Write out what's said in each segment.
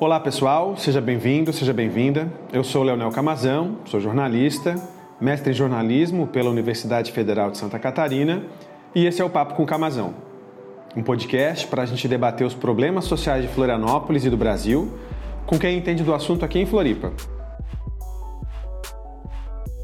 Olá pessoal, seja bem-vindo, seja bem-vinda. Eu sou Leonel Camazão, sou jornalista, mestre em jornalismo pela Universidade Federal de Santa Catarina e esse é o Papo com Camazão, um podcast para a gente debater os problemas sociais de Florianópolis e do Brasil com quem entende do assunto aqui em Floripa.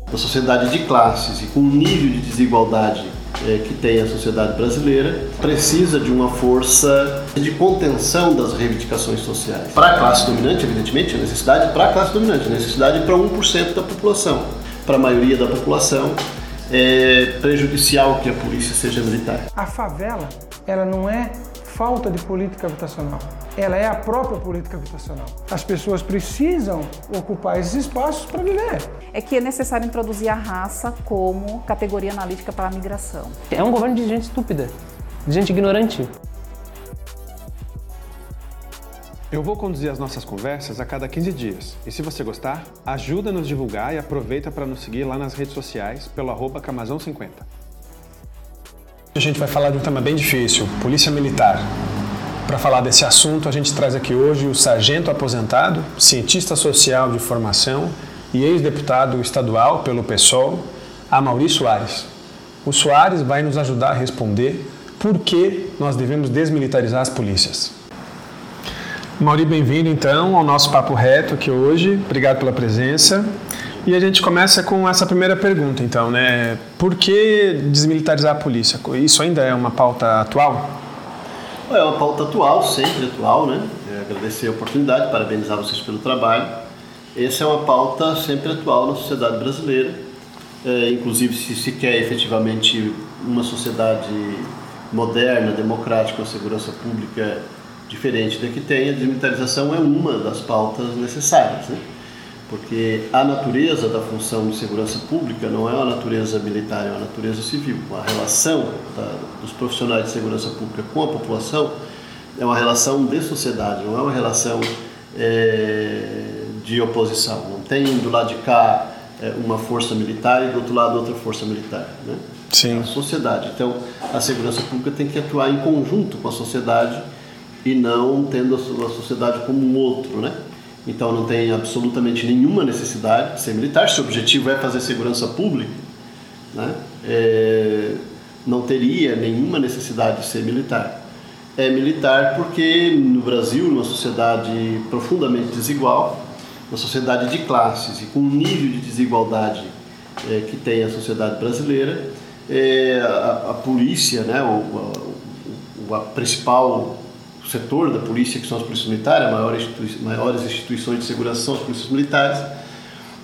A sociedade de classes e com o nível de desigualdade é, que tem a sociedade brasileira, precisa de uma força de contenção das reivindicações sociais. Para a classe dominante, evidentemente, a necessidade para a classe dominante, a necessidade para 1% da população. Para a maioria da população, é prejudicial que a polícia seja militar. A favela, ela não é falta de política habitacional. Ela é a própria política habitacional. As pessoas precisam ocupar esses espaços para viver. É que é necessário introduzir a raça como categoria analítica para a migração. É um governo de gente estúpida, de gente ignorante. Eu vou conduzir as nossas conversas a cada 15 dias. E se você gostar, ajuda a nos divulgar e aproveita para nos seguir lá nas redes sociais pelo arroba Camazão50. A gente vai falar de um tema bem difícil, polícia militar. Para falar desse assunto, a gente traz aqui hoje o sargento aposentado, cientista social de formação e ex-deputado estadual pelo PSOL, Amaury Soares. O Soares vai nos ajudar a responder por que nós devemos desmilitarizar as polícias. Mauri, bem-vindo então ao nosso Papo Reto aqui hoje. Obrigado pela presença. E a gente começa com essa primeira pergunta, então, né? Por que desmilitarizar a polícia? Isso ainda é uma pauta atual? É uma pauta atual, sempre atual, né? É agradecer a oportunidade, parabenizar vocês pelo trabalho. Essa é uma pauta sempre atual na sociedade brasileira. É, inclusive, se se quer efetivamente uma sociedade moderna, democrática, com segurança pública diferente da que tem, a desmilitarização é uma das pautas necessárias. Né? Porque a natureza da função de segurança pública não é uma natureza militar, é uma natureza civil. A relação da, dos profissionais de segurança pública com a população é uma relação de sociedade, não é uma relação é, de oposição. Não tem do lado de cá é, uma força militar e do outro lado outra força militar. Né? Sim. É a sociedade. Então, a segurança pública tem que atuar em conjunto com a sociedade e não tendo a sociedade como um outro, né? Então não tem absolutamente nenhuma necessidade de ser militar. Se o objetivo é fazer segurança pública, né, é, não teria nenhuma necessidade de ser militar. É militar porque no Brasil, numa sociedade profundamente desigual, uma sociedade de classes e com um nível de desigualdade é, que tem a sociedade brasileira, é, a, a, polícia, né, o, a, a principal o setor da polícia, que são as polícias militares, as maiores, institui maiores instituições de segurança são as polícias militares,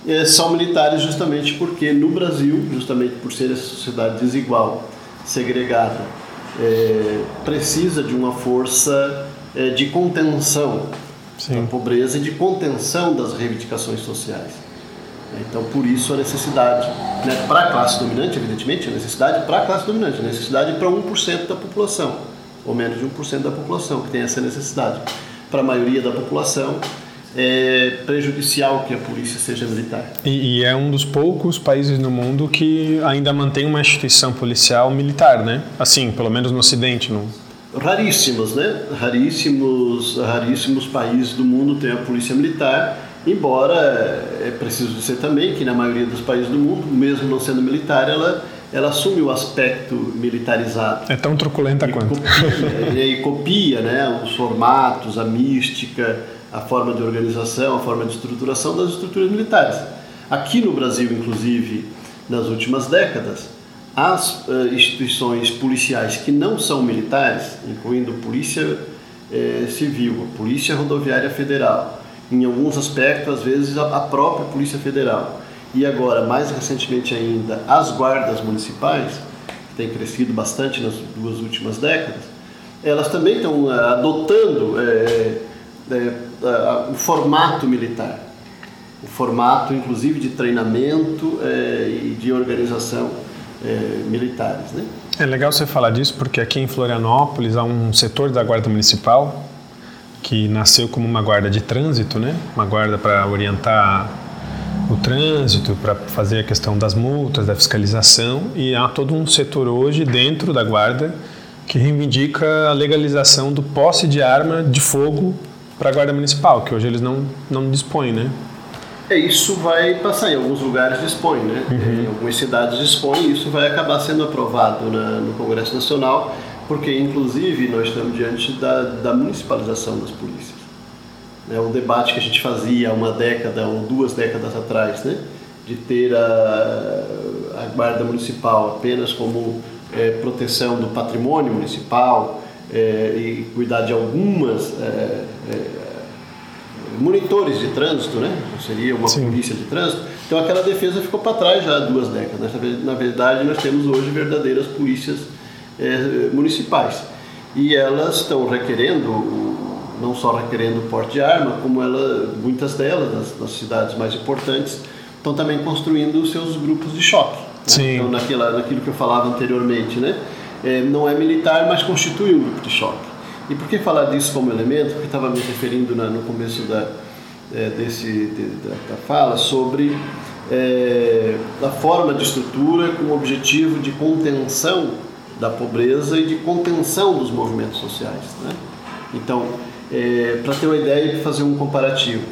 é, são militares justamente porque no Brasil, justamente por ser essa sociedade desigual, segregada, é, precisa de uma força é, de contenção Sim. da pobreza e de contenção das reivindicações sociais. Então, por isso a necessidade, né, para a classe dominante, evidentemente, a necessidade para a classe dominante, a necessidade para 1% da população ou menos de 1% da população que tem essa necessidade. Para a maioria da população, é prejudicial que a polícia seja militar. E, e, é um dos poucos países no mundo que ainda mantém uma instituição policial militar, né? Assim, pelo menos no Ocidente, não? Raríssimos, né? Raríssimos, raríssimos países do mundo têm a polícia militar, embora é preciso dizer também que na maioria dos países do mundo, mesmo não sendo militar, ela ela assume o aspecto militarizado. É tão truculenta e quanto. Copia, e copia né, os formatos, a mística, a forma de organização, a forma de estruturação das estruturas militares. Aqui no Brasil, inclusive, nas últimas décadas, as uh, instituições policiais que não são militares, incluindo Polícia eh, Civil, a Polícia Rodoviária Federal, em alguns aspectos, às vezes, a, a própria Polícia Federal, e agora, mais recentemente ainda, as guardas municipais, que têm crescido bastante nas duas últimas décadas, elas também estão eh, adotando é, é, o formato militar, o formato, inclusive, de treinamento é, e de organização militares. Né? É legal você falar disso, porque aqui em Florianópolis há um setor da Guarda Municipal que nasceu como uma guarda de trânsito, né? uma guarda para orientar o trânsito, para fazer a questão das multas, da fiscalização, e há todo um setor hoje dentro da Guarda que reivindica a legalização do posse de arma de fogo para a Guarda Municipal, que hoje eles não, não dispõem, né? É, isso vai passar, em alguns lugares dispõe, né? Uhum. Em algumas cidades dispõe e isso vai acabar sendo aprovado na, no Congresso Nacional, porque inclusive nós estamos diante da, da municipalização das polícias. É um debate que a gente fazia uma década ou duas décadas atrás, né? De ter a, a Guarda Municipal apenas como é, proteção do patrimônio municipal é, e cuidar de algumas é, é monitores de trânsito, né? Seria uma Sim. polícia de trânsito. Então aquela defesa ficou para trás já há duas décadas. Na verdade, nós temos hoje verdadeiras polícias é, municipais e elas estão requerendo não só requerendo porte de arma, como ela, muitas delas, nas, nas cidades mais importantes, estão também construindo os seus grupos de choque. Né? Então, naquela, naquilo que eu falava anteriormente, né? É, não é militar, mas constitui um grupo de choque. E por que falar disso como elemento? Porque estava me referindo na, no começo da, é, desse, de, da, da, fala sobre é, a forma de estrutura com o objetivo de contenção da pobreza e de contenção dos movimentos sociais. Né? Então, é, para ter uma ideia e fazer um comparativo.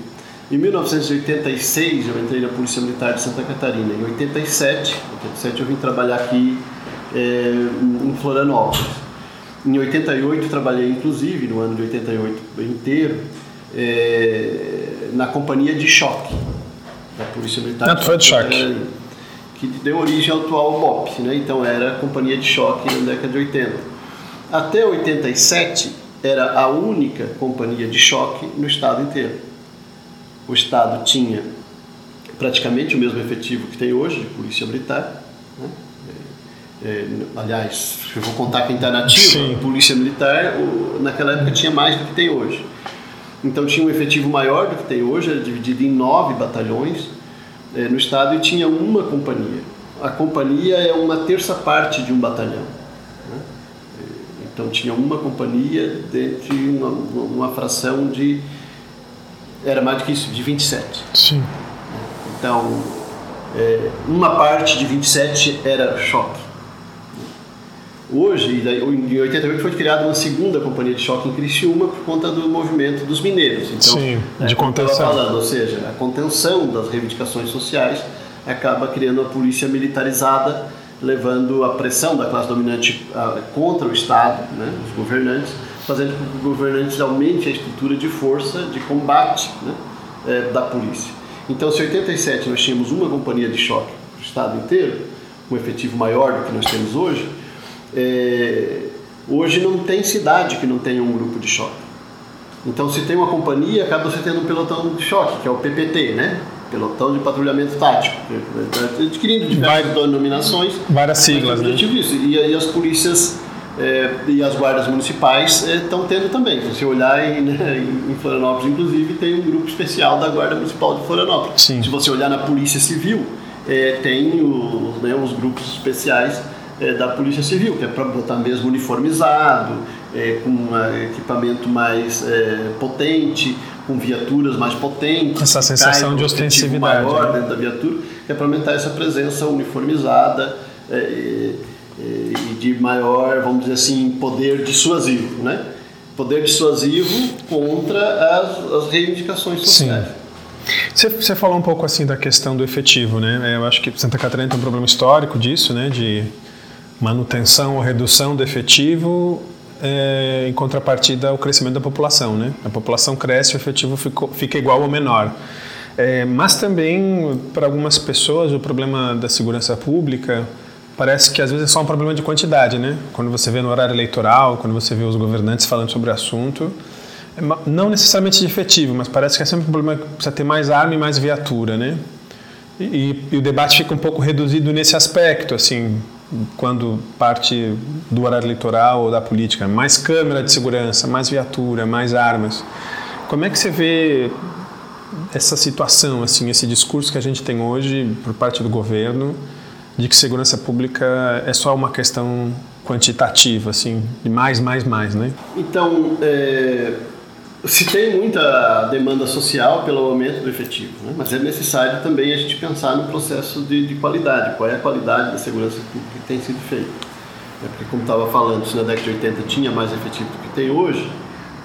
Em 1986 eu entrei na Polícia Militar de Santa Catarina. Em 87, 87 eu vim trabalhar aqui é, em Florianópolis. Em 88 trabalhei, inclusive, no ano de 88 inteiro, é, na companhia de choque da Polícia Militar. Não, foi de choque. Que deu origem ao atual BOP, né? então era companhia de choque na década de 80. Até 87 era a única companhia de choque no estado inteiro. O estado tinha praticamente o mesmo efetivo que tem hoje de polícia militar, né? É, aliás, eu vou contar quem está nativo, polícia militar, o, naquela época tinha mais do que tem hoje. Então tinha um efetivo maior do que tem hoje, era dividido em nove batalhões é, no estado e tinha uma companhia. A companhia é uma terça parte de um batalhão. Então tinha uma companhia dentro de uma, uma fração de. Era mais do que isso, de 27. Sim. Então, é, uma parte de 27 era choque. Hoje, em 88 foi criada uma segunda companhia de choque em Criciúma por conta do movimento dos mineiros. Então, Sim, é, de contenção. Falando, ou seja, a contenção das reivindicações sociais acaba criando uma polícia militarizada, levando a pressão da classe dominante contra o Estado, né, os governantes, fazendo com que os governantes aumentem a estrutura de força de combate né, é, da polícia. Então, se em 87 nós tínhamos uma companhia de choque para o Estado inteiro, um efetivo maior do que nós temos hoje, é, hoje não tem cidade que não tenha um grupo de choque. Então, se tem uma companhia, acaba você tendo um pelotão de choque, que é o PPT, né? Pelotão de Patrulhamento Tático, adquirindo diversas denominações. Várias siglas, né? Isso. E aí as polícias é, e as guardas municipais estão é, tendo também. Se você olhar em, né, em, Florianópolis, inclusive, tem um grupo especial da Guarda Municipal de Florianópolis. Sim. Se você olhar na Polícia Civil, é, tem os, né, os grupos especiais é, da Polícia Civil, que é para botar mesmo uniformizado, é, com um equipamento mais é, potente, com viaturas mais potentes. Essa sensação de ostensividade. maior né? dentro da viatura, que é para aumentar essa presença uniformizada é, e de maior, vamos dizer assim, poder dissuasivo, né? Poder dissuasivo contra as, as reivindicações sociais. Sim. Você, falou um pouco assim da questão do efetivo, né? Eu acho que Santa Catarina tem um problema histórico disso, né? De manutenção ou redução do efetivo é, em contrapartida ao crescimento da população. Né? A população cresce, o efetivo fica igual ou menor. É, mas também, para algumas pessoas, o problema da segurança pública parece que às vezes é só um problema de quantidade. Né? Quando você vê no horário eleitoral, quando você vê os governantes falando sobre o assunto, é não necessariamente de efetivo, mas parece que é sempre um problema que precisa ter mais arma e mais viatura. Né? E, e, e o debate fica um pouco reduzido nesse aspecto, assim, quando parte do horário eleitoral ou da política, mais câmera de segurança, mais viatura, mais armas. Como é que você vê essa situação, assim, esse discurso que a gente tem hoje por parte do governo de que segurança pública é só uma questão quantitativa, assim, de mais, mais, mais, né? Então, é, se tem muita demanda social pelo aumento do efetivo, né? mas é necessário também a gente pensar no processo de, de, qualidade, qual é a qualidade da segurança pública que tem sido feita. É porque, como estava falando, se na década de 80 tinha mais efetivo do que tem hoje,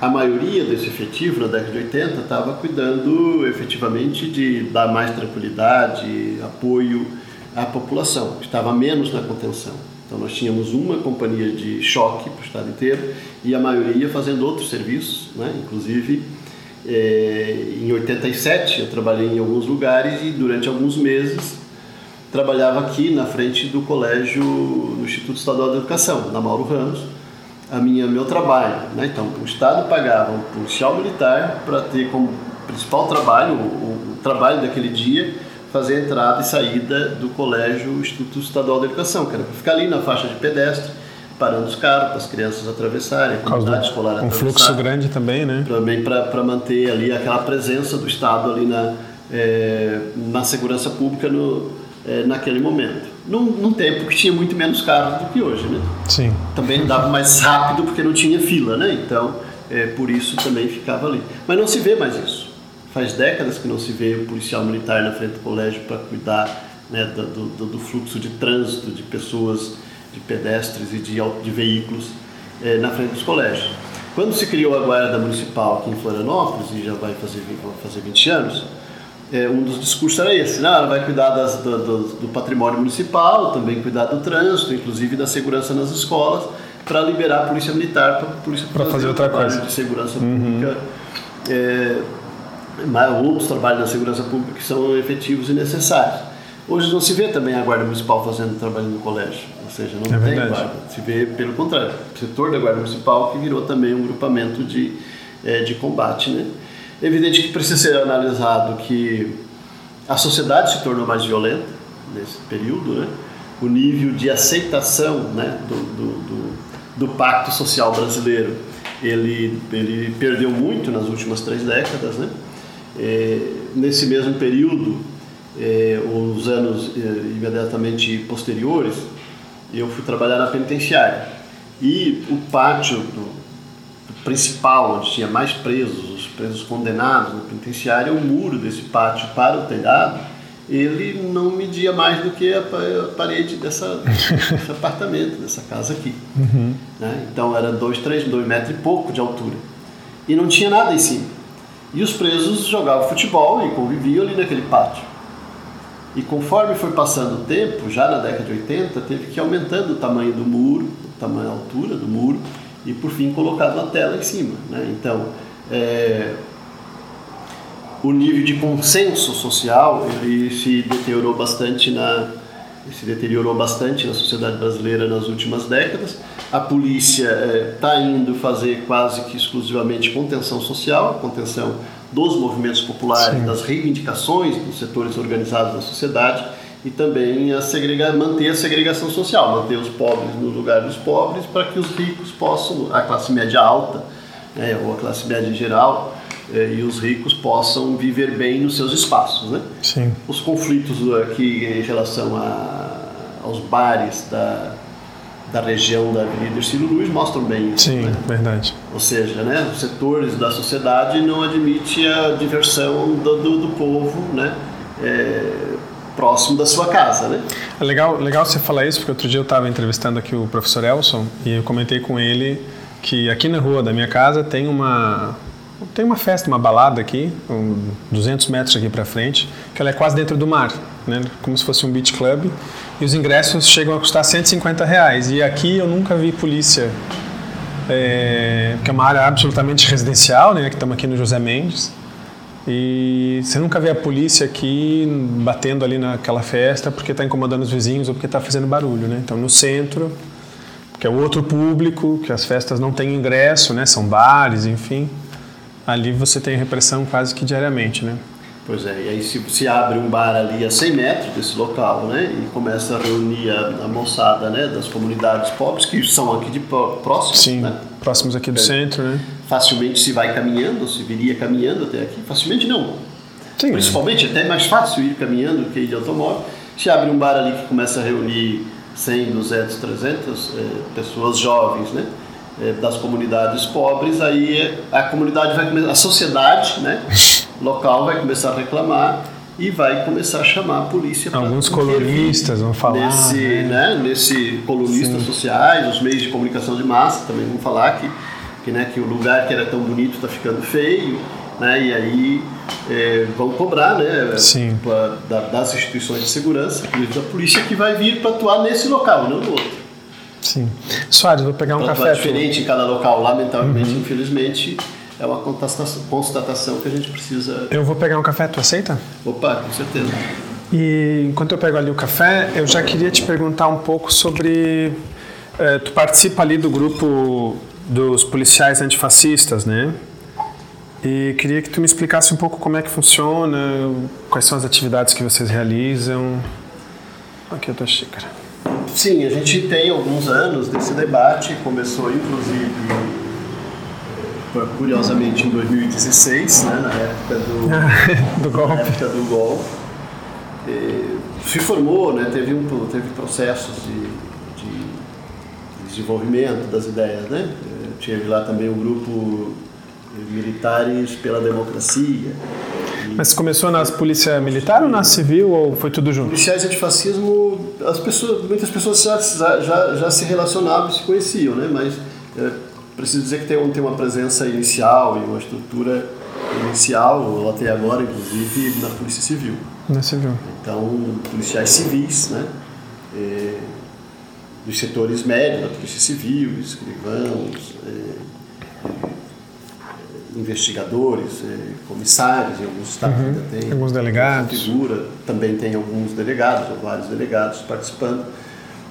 a maioria desse efetivo na década de 80 estava cuidando efetivamente de dar mais tranquilidade, apoio à população, estava menos na contenção. Então nós tínhamos uma companhia de choque para o estado inteiro e a maioria fazendo outros serviços, né? inclusive é, em 87 eu trabalhei em alguns lugares e durante alguns meses trabalhava aqui na frente do colégio no Instituto Estadual de Educação, na Mauro Ramos, a minha meu trabalho. Né? Então, o Estado pagava um policial militar para ter como principal trabalho, o, o, trabalho daquele dia, fazer a entrada e saída do colégio Instituto Estadual de Educação, que era para ficar ali na faixa de pedestre, parando os carros para as crianças atravessarem, a comunidade escolar um atravessar. Um fluxo grande também, né? Também para manter ali aquela presença do Estado ali na, é, na segurança pública no, é, naquele momento num, num, tempo que tinha muito menos carros do que hoje, né? Sim. Também dava mais rápido porque não tinha fila, né? Então, é, por isso também ficava ali. Mas não se vê mais isso. Faz décadas que não se vê o policial militar na frente do colégio para cuidar né, do, do, do, fluxo de trânsito de pessoas, de pedestres e de, de veículos é, na frente dos colégios. Quando se criou a Guarda Municipal aqui em Florianópolis, e já vai fazer, vai fazer 20 anos, é, um dos discursos era esse, né? ela vai cuidar das, do, do, do, patrimônio municipal, também cuidar do trânsito, inclusive da segurança nas escolas, para liberar a polícia militar para a polícia fazer, fazer outra coisa de segurança uhum. pública, é, outros trabalhos da segurança pública que são efetivos e necessários. Hoje não se vê também a guarda municipal fazendo trabalho no colégio, ou seja, não é tem verdade. guarda. Se vê pelo contrário, o setor da guarda municipal que virou também um grupamento de, é, de combate, né? É evidente que precisa ser analisado que a sociedade se tornou mais violenta nesse período, né? o nível de aceitação né, do, do, do, do, pacto social brasileiro ele, ele perdeu muito nas últimas três décadas. Né? É, nesse mesmo período, é, os anos é, imediatamente posteriores, eu fui trabalhar na penitenciária. E o pátio do, principal, onde tinha mais presos, os presos condenados no penitenciário, o muro desse pátio para o telhado, ele não media mais do que a parede dessa, desse apartamento, dessa casa aqui. Uhum. Né? Então era dois, três, dois metros e pouco de altura. E não tinha nada em cima. E os presos jogavam futebol e conviviam ali naquele pátio. E conforme foi passando o tempo, já na década de 80, teve que ir aumentando o tamanho do muro, o tamanho, a altura do muro, e por fim colocado na tela em cima. Né? Então, é, o nível de consenso social ele se deteriorou bastante na se deteriorou bastante na sociedade brasileira nas últimas décadas. A polícia está é, indo fazer quase que exclusivamente contenção social, contenção dos movimentos populares, Sim. das reivindicações dos setores organizados da sociedade e também a segrega, manter a segregação social, manter os pobres no lugar dos pobres para que os ricos possam, a classe média alta, né, ou a classe média em geral, e os ricos possam viver bem nos seus espaços. Né? Sim. Os conflitos aqui em relação a, aos bares da, da região da Avenida Ercílio Luz mostram bem isso. Sim, né? verdade. Ou seja, né, os setores da sociedade não admitem a diversão do, do, do povo, né? É, próximo da sua casa, né? É legal, legal você falar isso, porque outro dia eu estava entrevistando aqui o professor Elson e eu comentei com ele que aqui na rua da minha casa tem uma tem uma festa, uma balada aqui, um 200 metros aqui para frente, que ela é quase dentro do mar, né? Como se fosse um beach club. E os ingressos chegam a custar 150 reais. E aqui eu nunca vi polícia, é, que é uma área absolutamente residencial, né? Que estamos aqui no José Mendes. E você nunca vê a polícia aqui batendo ali naquela festa porque está incomodando os vizinhos ou porque está fazendo barulho, né? Então no centro, que é o outro público, que as festas não têm ingresso, né? São bares, enfim. Ali você tem repressão quase que diariamente, né? Pois é, e aí se, se abre um bar ali a 100 metros desse local, né? E começa a reunir a, a moçada, né? Das comunidades pobres que são aqui de próximos, Sim, né? próximos aqui do é. centro, né? facilmente se vai caminhando, se viria caminhando até aqui. Facilmente não. Sim, Principalmente, é. até é mais fácil ir caminhando do que ir de automóvel. Se abre um bar ali que começa a reunir 100, 200, 300 é, pessoas jovens, né? É, das comunidades pobres, aí a comunidade vai começar, a sociedade, né? local vai começar a reclamar e vai começar a chamar a polícia. Alguns colunistas vão falar. Nesse, né? né? nesse colunistas Sim. sociais, os meios de comunicação de massa também vão falar que que, né, que o lugar que era tão bonito está ficando feio, né, e aí é, vão cobrar né, Sim. pra- da- das instituições de segurança, da polícia, que vai vir para atuar nesse local, não no outro. Sim. Soares, vou pegar um Então, café. atuar diferente em cada local, lamentavelmente, infelizmente, é uma constatação, que a gente precisa. Eu vou pegar um café, tu aceita? Opa, com certeza. E enquanto eu pego ali o café, eu já queria te perguntar um pouco sobre. eh, tu participa ali do grupo dos policiais antifascistas, né? E queria que tu me explicasse um pouco como é que funciona, quais são as atividades que vocês realizam. Aqui a tua xícara. Sim, a gente tem alguns anos desse debate, começou inclusive, curiosamente, em 2016, né, na época do, do golpe. época do golpe. Se formou, né, teve, um, teve processos de, de desenvolvimento das ideias. Né? Tive lá também o grupo eh, Militares pela Democracia. Mas começou na polícia militar ou na civil ou foi tudo junto? Policiais antifascismo, as pessoas, muitas pessoas já, já, já se relacionavam e se conheciam, né? mas é, preciso dizer que tem, um, tem uma presença inicial e uma estrutura inicial, até agora, inclusive, na Polícia Civil. Na civil. Então, policiais civis, né? É, dos setores médios da Polícia Civil, escrivãos, é, investigadores, é, comissários, em alguns estados ainda tem. Alguns delegados. Figura, também tem alguns delegados, ou vários delegados participando.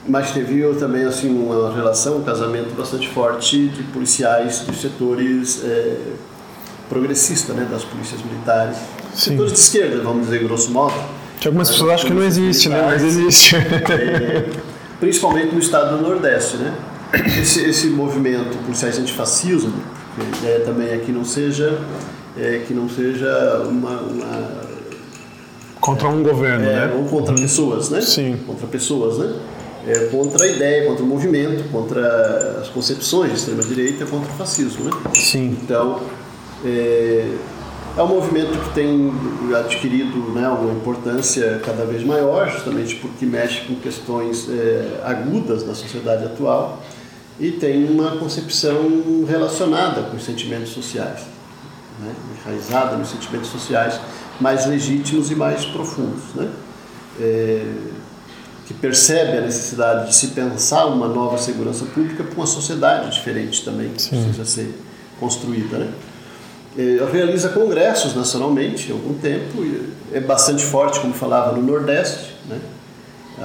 Mas teve também assim uma relação, um casamento bastante forte de policiais dos setores é, progressistas, né, das polícias militares. Sim. Setores de esquerda, vamos dizer grosso modo. Que algumas pessoas acham que não existe, né? Mas existe. É, principalmente no estado do Nordeste, né? Esse, esse movimento policiais antifascismo, a ideia também é que não seja, é, que não seja uma, uma Contra um governo, é, né? ou contra pessoas, né? Sim. Contra pessoas, né? É, contra a ideia, contra o movimento, contra as concepções de extrema direita, contra o fascismo, né? Sim. Então, é, é um movimento que tem adquirido né, uma importância cada vez maior, justamente porque mexe com questões é, agudas da sociedade atual e tem uma concepção relacionada com os sentimentos sociais, né, enraizada nos sentimentos sociais mais legítimos e mais profundos. Né? É, que percebe a necessidade de se pensar uma nova segurança pública para uma sociedade diferente também, que precisa ser construída. Né? Eh, realiza congressos nacionalmente há algum tempo, é bastante forte, como falava, no Nordeste, né?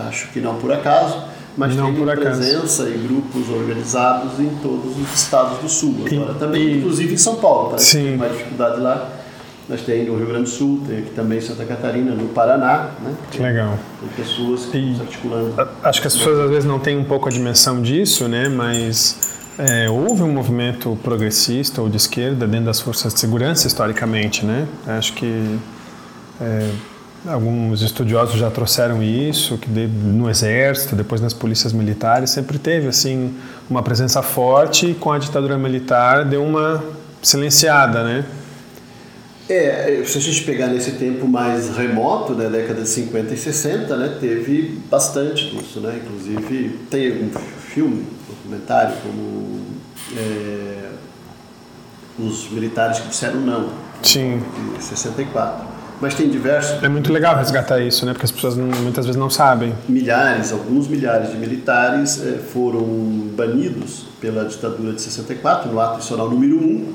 acho que não por acaso, mas Não tem por acaso. presença e grupos organizados em todos os estados do Sul. E- Agora também, e- inclusive em São Paulo, parece Sim. que tem mais dificuldade lá. Nós tem no Rio Grande do Sul, tem aqui também em Santa Catarina, no Paraná, né? Que legal. Tem pessoas que E- estão se articulando. Acho que as pessoas às vezes não têm um pouco a dimensão disso, né? Mas é, houve um movimento progressista ou de esquerda dentro das forças de segurança historicamente, né? Acho que é, alguns estudiosos já trouxeram isso, que no exército, depois nas polícias militares, sempre teve assim uma presença forte e com a ditadura militar deu uma silenciada, né? É, se a gente pegar nesse tempo mais remoto, né, década de 50 e 60, né, teve bastante disso, né? Inclusive tem um filme, documentário como é, os militares que disseram não, Sim. de 64. Mas tem diversos É muito legal resgatar isso, né? Porque as pessoas não- muitas vezes não sabem. milhares, alguns milhares de militares eh, foram banidos pela ditadura de 64, no ato adicional número 1.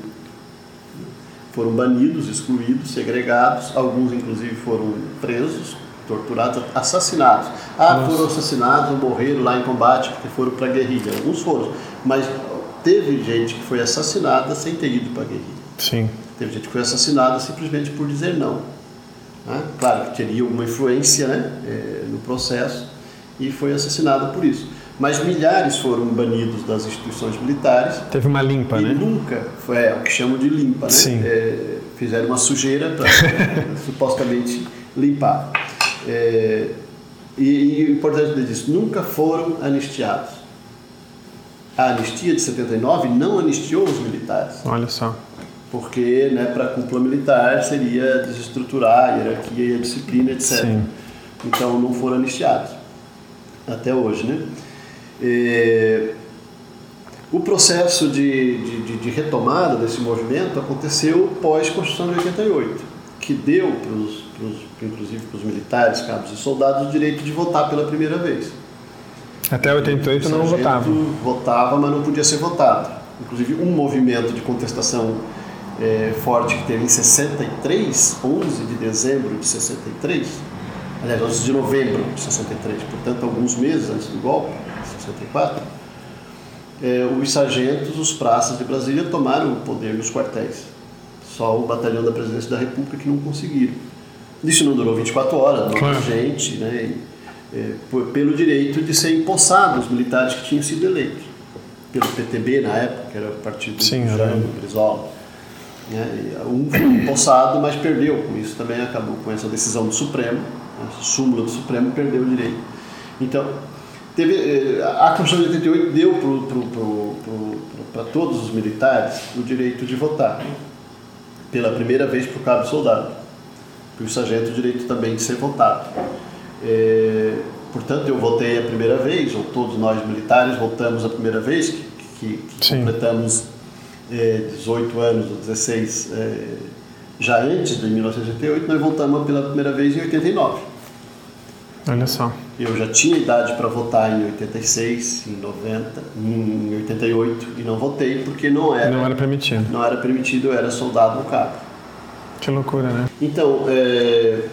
Foram banidos, excluídos, segregados, alguns inclusive foram presos, torturados, assassinados. Ah, foram assassinados ou morreram lá em combate porque foram para a guerrilha. Alguns foram, mas teve gente que foi assassinada sem ter ido para a guerrilha. Sim. Teve gente que foi assassinada simplesmente por dizer não. Né? Claro que teria alguma influência né, eh, no processo e foi assassinada por isso. Mas milhares foram banidos das instituições militares Teve uma limpa, e né? nunca foi é, o que chamam de limpa, né? Sim. Eh, fizeram uma sujeira para supostamente limpar. Eh, e, e o importante disso, nunca foram anistiados. A anistia de 79 não anistiou os militares Olha só. Porque né, para a cúpula militar seria desestruturar a hierarquia e a disciplina, etc. Sim. Então não foram anistiados até hoje, né? É, O processo de, de, de retomada desse movimento aconteceu pós-Constituição de 88, que deu, pros, pros, inclusive para os militares, cabos e soldados, o direito de votar pela primeira vez. Até 88 não votava. Votava, mas não podia ser votado. Inclusive, um movimento de contestação é, forte que teve em 63, 11 de dezembro de 63, aliás, 11 de novembro de 63, portanto, alguns meses antes do golpe, 64, é, os sargentos, os praças de Brasília tomaram o poder nos quartéis. Só o batalhão da presidência da República que não conseguiram. Isso não durou 24 horas, não claro. gente, né? E, é, pelo direito de ser empossado os militares que tinham sido eleitos. Pelo PTB na época, que era o partido Sim, do Jango, Brizola. Né? Um foi empossado, mas perdeu com isso. Também acabou com essa decisão do Supremo, a súmula do Supremo perdeu o direito. Então, teve, eh, a Constituição de 88 deu para todos os militares o direito de votar, pela primeira vez para o cabo soldado, para o sargento o direito também de ser votado. É, portanto, eu votei a primeira vez, ou todos nós militares votamos a primeira vez, que, que, que completamos é, 18 anos ou 16 é, já antes de 1988, nós votamos pela primeira vez em 89. Olha só. Eu já tinha idade para votar em 86, em 90, em 88 e não votei porque não era. Não era permitido. Não era permitido, eu era soldado no cabo. Que loucura, né? Então, é,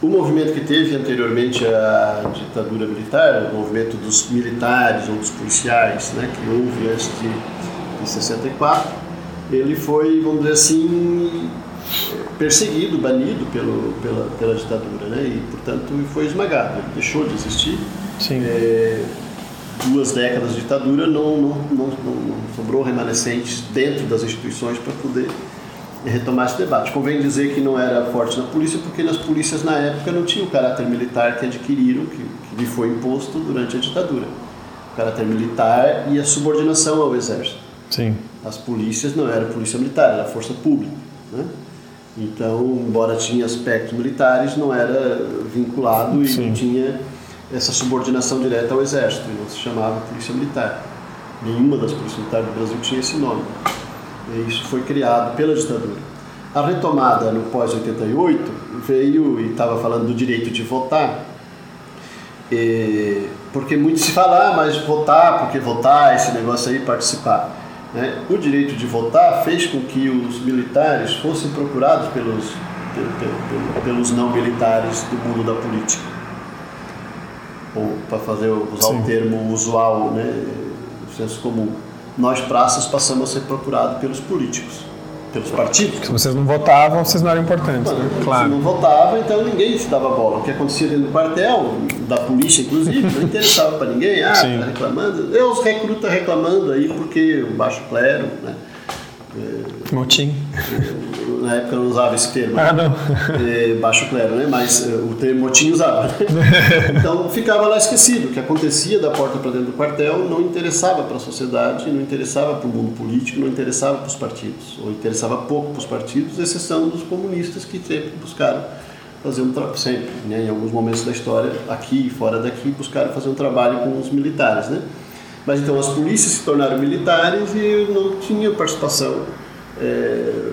o movimento que teve anteriormente à ditadura militar, o movimento dos militares ou dos policiais, né, que houve antes de, de 64, ele foi, vamos dizer assim, perseguido, banido pelo, pela, pela ditadura, né? E, portanto, foi esmagado. Ele deixou de existir. Sim. É, duas décadas de ditadura não, não, não, não, sobrou remanescentes dentro das instituições para poder retomar esse debate. Convém dizer que não era forte na polícia, porque nas polícias na época não tinha o caráter militar que adquiriram, que, que lhe foi imposto durante a ditadura. O caráter militar e a subordinação ao exército. Sim. As polícias não era polícia militar, era força pública. Né? Então, embora tinha aspectos militares, não era vinculado e Sim. não tinha essa subordinação direta ao exército, não se chamava polícia militar. Nenhuma das polícias militares do Brasil tinha esse nome. E isso foi criado pela ditadura. A retomada no pós-88 veio, e estava falando do direito de votar, porque muito se fala, ah, mas votar, porque votar, esse negócio aí, participar. Né? O direito de votar fez com que os militares fossem procurados pelos, pelos não militares do mundo da política. Ou, para fazer, usar Sim. o termo usual, né, no senso comum, nós praças passamos a ser procurados pelos políticos pelos partidos. Se vocês não votavam, vocês não eram importantes, né? Claro. Se não votava, então ninguém se dava bola. O que acontecia dentro do quartel, da polícia inclusive, não interessava para ninguém. Ah, Sim. tá reclamando. Eu os recrutas reclamando aí porque o baixo clero, né? Motim. Na época eu não usava esse termo. Ah, não. É, baixo clero, né? Mas é, o termo motim usava. então ficava lá esquecido. O que acontecia da porta para dentro do quartel não interessava para a sociedade, não interessava para o mundo político, não interessava para os partidos. Ou interessava pouco para os partidos, exceção dos comunistas que sempre buscaram fazer um trabalho, sempre, né? em alguns momentos da história, aqui e fora daqui, buscaram fazer um trabalho com os militares, né? Mas então as polícias se tornaram militares e não tinha participação é,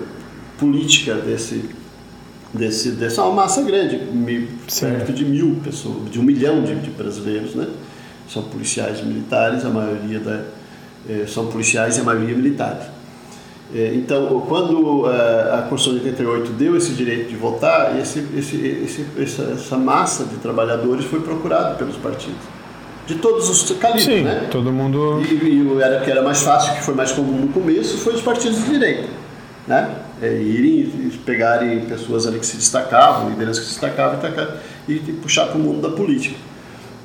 política desse, desse, dessa uma massa grande, mil, perto de mil pessoas, de um milhão de, de, brasileiros, né? São policiais militares, a maioria da, é, são policiais e a maioria militares. É, então, quando é, a Constituição de 88 deu esse direito de votar, esse, esse, esse, essa, essa massa de trabalhadores foi procurada pelos partidos de todos os calibres, Sim, né? todo mundo... E, e era que era mais fácil, que foi mais comum no começo, foi os partidos de direita, né? É, irem e pegarem pessoas ali que se destacavam, lideranças que se destacavam e, e puxar para o mundo da política.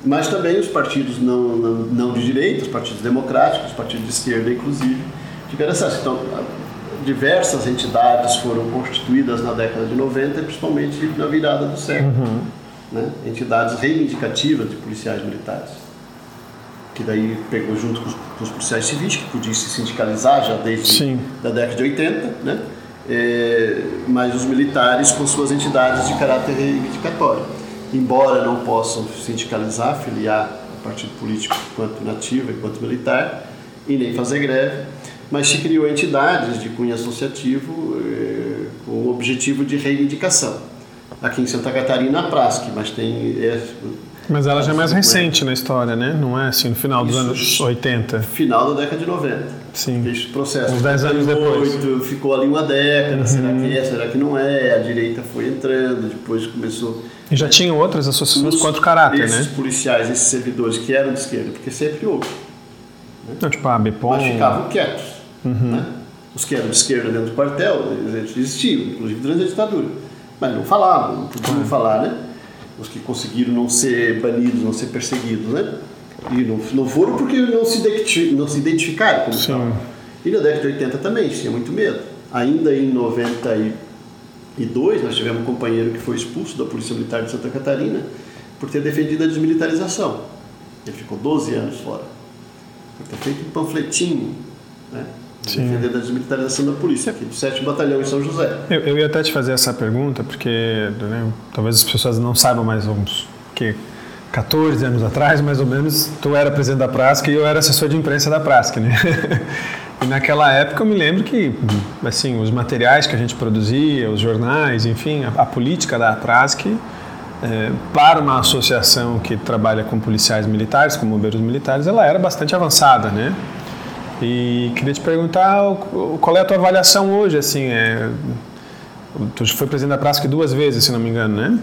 Mas também os partidos não, não, não, de direita, os partidos democráticos, os partidos de esquerda, inclusive, tiveram acesso. Então, diversas entidades foram constituídas na década de 90, principalmente na virada do século. Uhum. Né? Entidades reivindicativas de policiais militares que daí pegou junto com os, com os policiais civis, que podiam se sindicalizar já desde Sim. da década de 80, né? É, mas os militares com suas entidades de caráter reivindicatório. Embora não possam sindicalizar, filiar a partido político quanto nativo e quanto militar, e nem fazer greve, mas se criou entidades de cunho associativo eh, com o objetivo de reivindicação. Aqui em Santa Catarina, a PRASC, mas tem... É, Mas ela já é mais recente na história, né? Não é assim, no final dos Isso. anos 80. final da década de 90. Sim. Esse processo. Uns 10 anos depois. Uhum. Ficou ali uma década, será que é, será que não é? A direita foi entrando, depois começou... E já tinham outras associações com outro caráter, esses né? policiais, esses servidores que eram de esquerda, porque sempre houve, Não, tipo a Bepom. mas ficavam quietos. Uhum. Né? Os que eram de esquerda dentro do quartel, eles existiam, inclusive durante a ditadura. Mas não falavam, não podiam falar, né? Os que conseguiram não ser banidos, não ser perseguidos, né? E não, não foram porque não se, não se identificaram como Sim. E na década de 80 também, tinha muito medo. Ainda em 92, nós tivemos um companheiro que foi expulso da Polícia Militar de Santa Catarina por ter defendido a desmilitarização. Ele ficou 12 anos fora. Por ter feito um panfletinho, né? Sim. Defendendo a desmilitarização da polícia, aqui do 7 Batalhão em São José. Eu, eu ia até te fazer essa pergunta, porque né, talvez as pessoas não saibam mais uns que 14 anos atrás, mais ou menos, tu era presidente da Prasc e eu era assessor de imprensa da Prasc, né? E naquela época eu me lembro que, assim, os materiais que a gente produzia, os jornais, enfim, a, a política da Prasc eh, para uma associação que trabalha com policiais militares, com bombeiros militares, ela era bastante avançada, né? E queria te perguntar qual é a tua avaliação hoje, assim, é, tu foi presidente da Prasc duas vezes, se não me engano, né?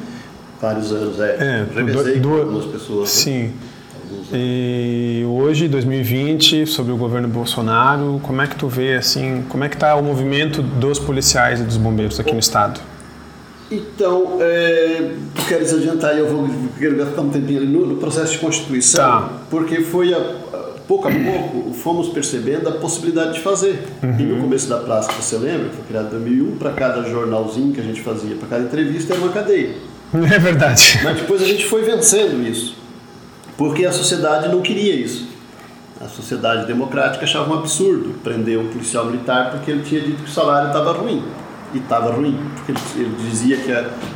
Vários anos, é. É, Revezei du- com du- algumas pessoas. né? Sim. E hoje, 2020, sobre o governo Bolsonaro, como é que tu vê, assim, como é que está o movimento dos policiais e dos bombeiros aqui no estado? Então, é, tu queres adiantar eu vou quero gastar um tempinho ali no, no processo de constituição, Tá. porque foi a- pouco a pouco fomos percebendo a possibilidade de fazer. E Uhum. no começo da praça, você lembra, foi criado em 2001, para cada jornalzinho que a gente fazia, para cada entrevista era uma cadeia. É verdade. Mas depois a gente foi vencendo isso, porque a sociedade não queria isso. A sociedade democrática achava um absurdo prender um policial militar porque ele tinha dito que o salário estava ruim. E estava ruim, porque ele, dizia que,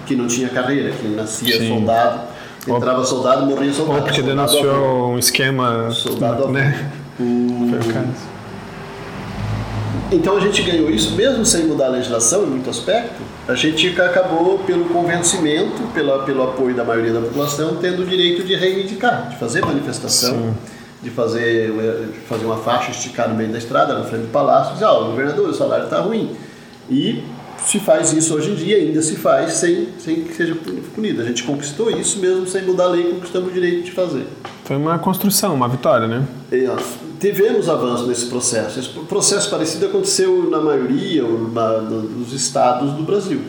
que não tinha carreira, que ele nascia Sim. soldado, entrava soldado, morria soldado. Ou porque denunciou um esquema, Soldado né? Foi o caso. Então a gente ganhou isso, mesmo sem mudar a legislação em muito aspecto, a gente acabou pelo convencimento, pela, pelo apoio da maioria da população, tendo o direito de reivindicar, de fazer manifestação, Sim. de fazer, de fazer uma faixa esticar no meio da estrada, na frente do palácio, e dizer, ó, governador, o salário está ruim. E se faz isso hoje em dia, ainda se faz sem, sem que seja punido. A gente conquistou isso mesmo sem mudar a lei, conquistamos o direito de fazer. Foi uma construção, uma vitória, né? E nós tivemos avanço nesse processo. Esse processo parecido aconteceu na maioria na- dos estados do Brasil.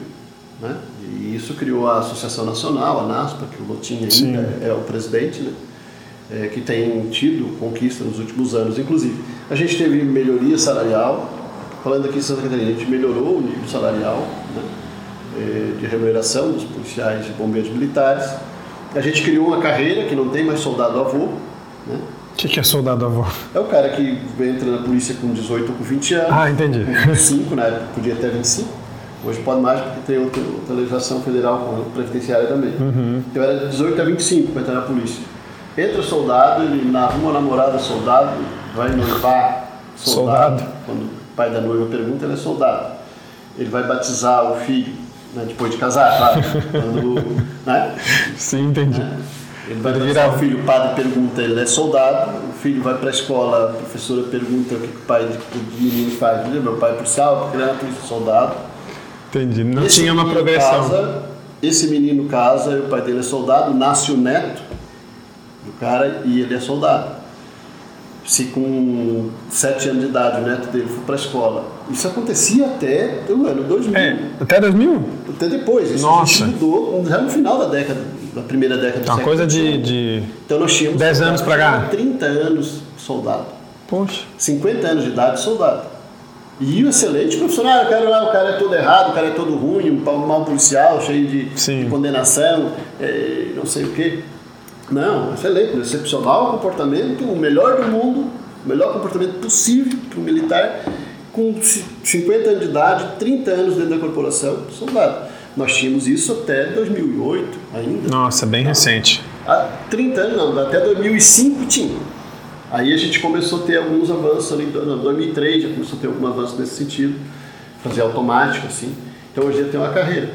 Né? E isso criou a Associação Nacional, a NASPA, que o Lotinha Sim. ainda é o presidente, né? É, que tem tido conquista nos últimos anos, inclusive. A gente teve melhoria salarial, falando aqui em Santa Catarina, a gente melhorou o nível salarial né? É, de remuneração dos policiais e bombeiros militares. A gente criou uma carreira que não tem mais soldado avô, né? O que, que é soldado avô? É o cara que entra na polícia com 18 ou com 20 anos. Ah, entendi. Com 25, na época podia até 25. Hoje pode mais porque tem outra, outra legislação federal com previdenciária também. Então era de 18 a 25 para entrar na polícia. Entra soldado, ele arruma a namorada soldado, vai noivar soldado. Soldado. Quando pai da noiva pergunta, ele é soldado. Ele vai batizar o filho, né, depois de casar, claro. Quando, né? Sim, entendi. Ele vai Ele batizar vira- o filho, o padre pergunta, ele é soldado, o filho vai para a escola, a professora pergunta o que, que o pai do menino faz. Meu pai é policial, porque ele era polícia soldado. Entendi. Não Esse tinha uma progressão. Casa, esse menino casa, o pai dele é soldado, nasce o neto do cara e ele é soldado. Se com sete anos de idade o neto dele for para a escola. Isso acontecia até o ano 2000. É, até 2000? Até depois. Isso Nossa. mudou já no final da década, da primeira década do uma coisa de, de. Então nós tínhamos 10 anos pra cá. 30 anos soldado. Poxa. 50 anos de idade soldado. E um excelente profissional, ah, o cara, lá, o cara é todo errado, o cara é todo ruim, um mau policial, cheio de, de condenação, é, não sei o quê. Não, excelente, excepcional comportamento, o melhor do mundo, o melhor comportamento possível para um militar, com ci- 50 anos de idade, 30 anos dentro da corporação, soldado. Nós tínhamos isso até 2008 ainda. Nossa, bem recente. Há 30 anos, não, até 2005 tinha. Aí a gente começou a ter alguns avanços ali, em 2003 já começou a ter algum avanço nesse sentido, fazer automático assim. Então hoje eu tenho uma carreira.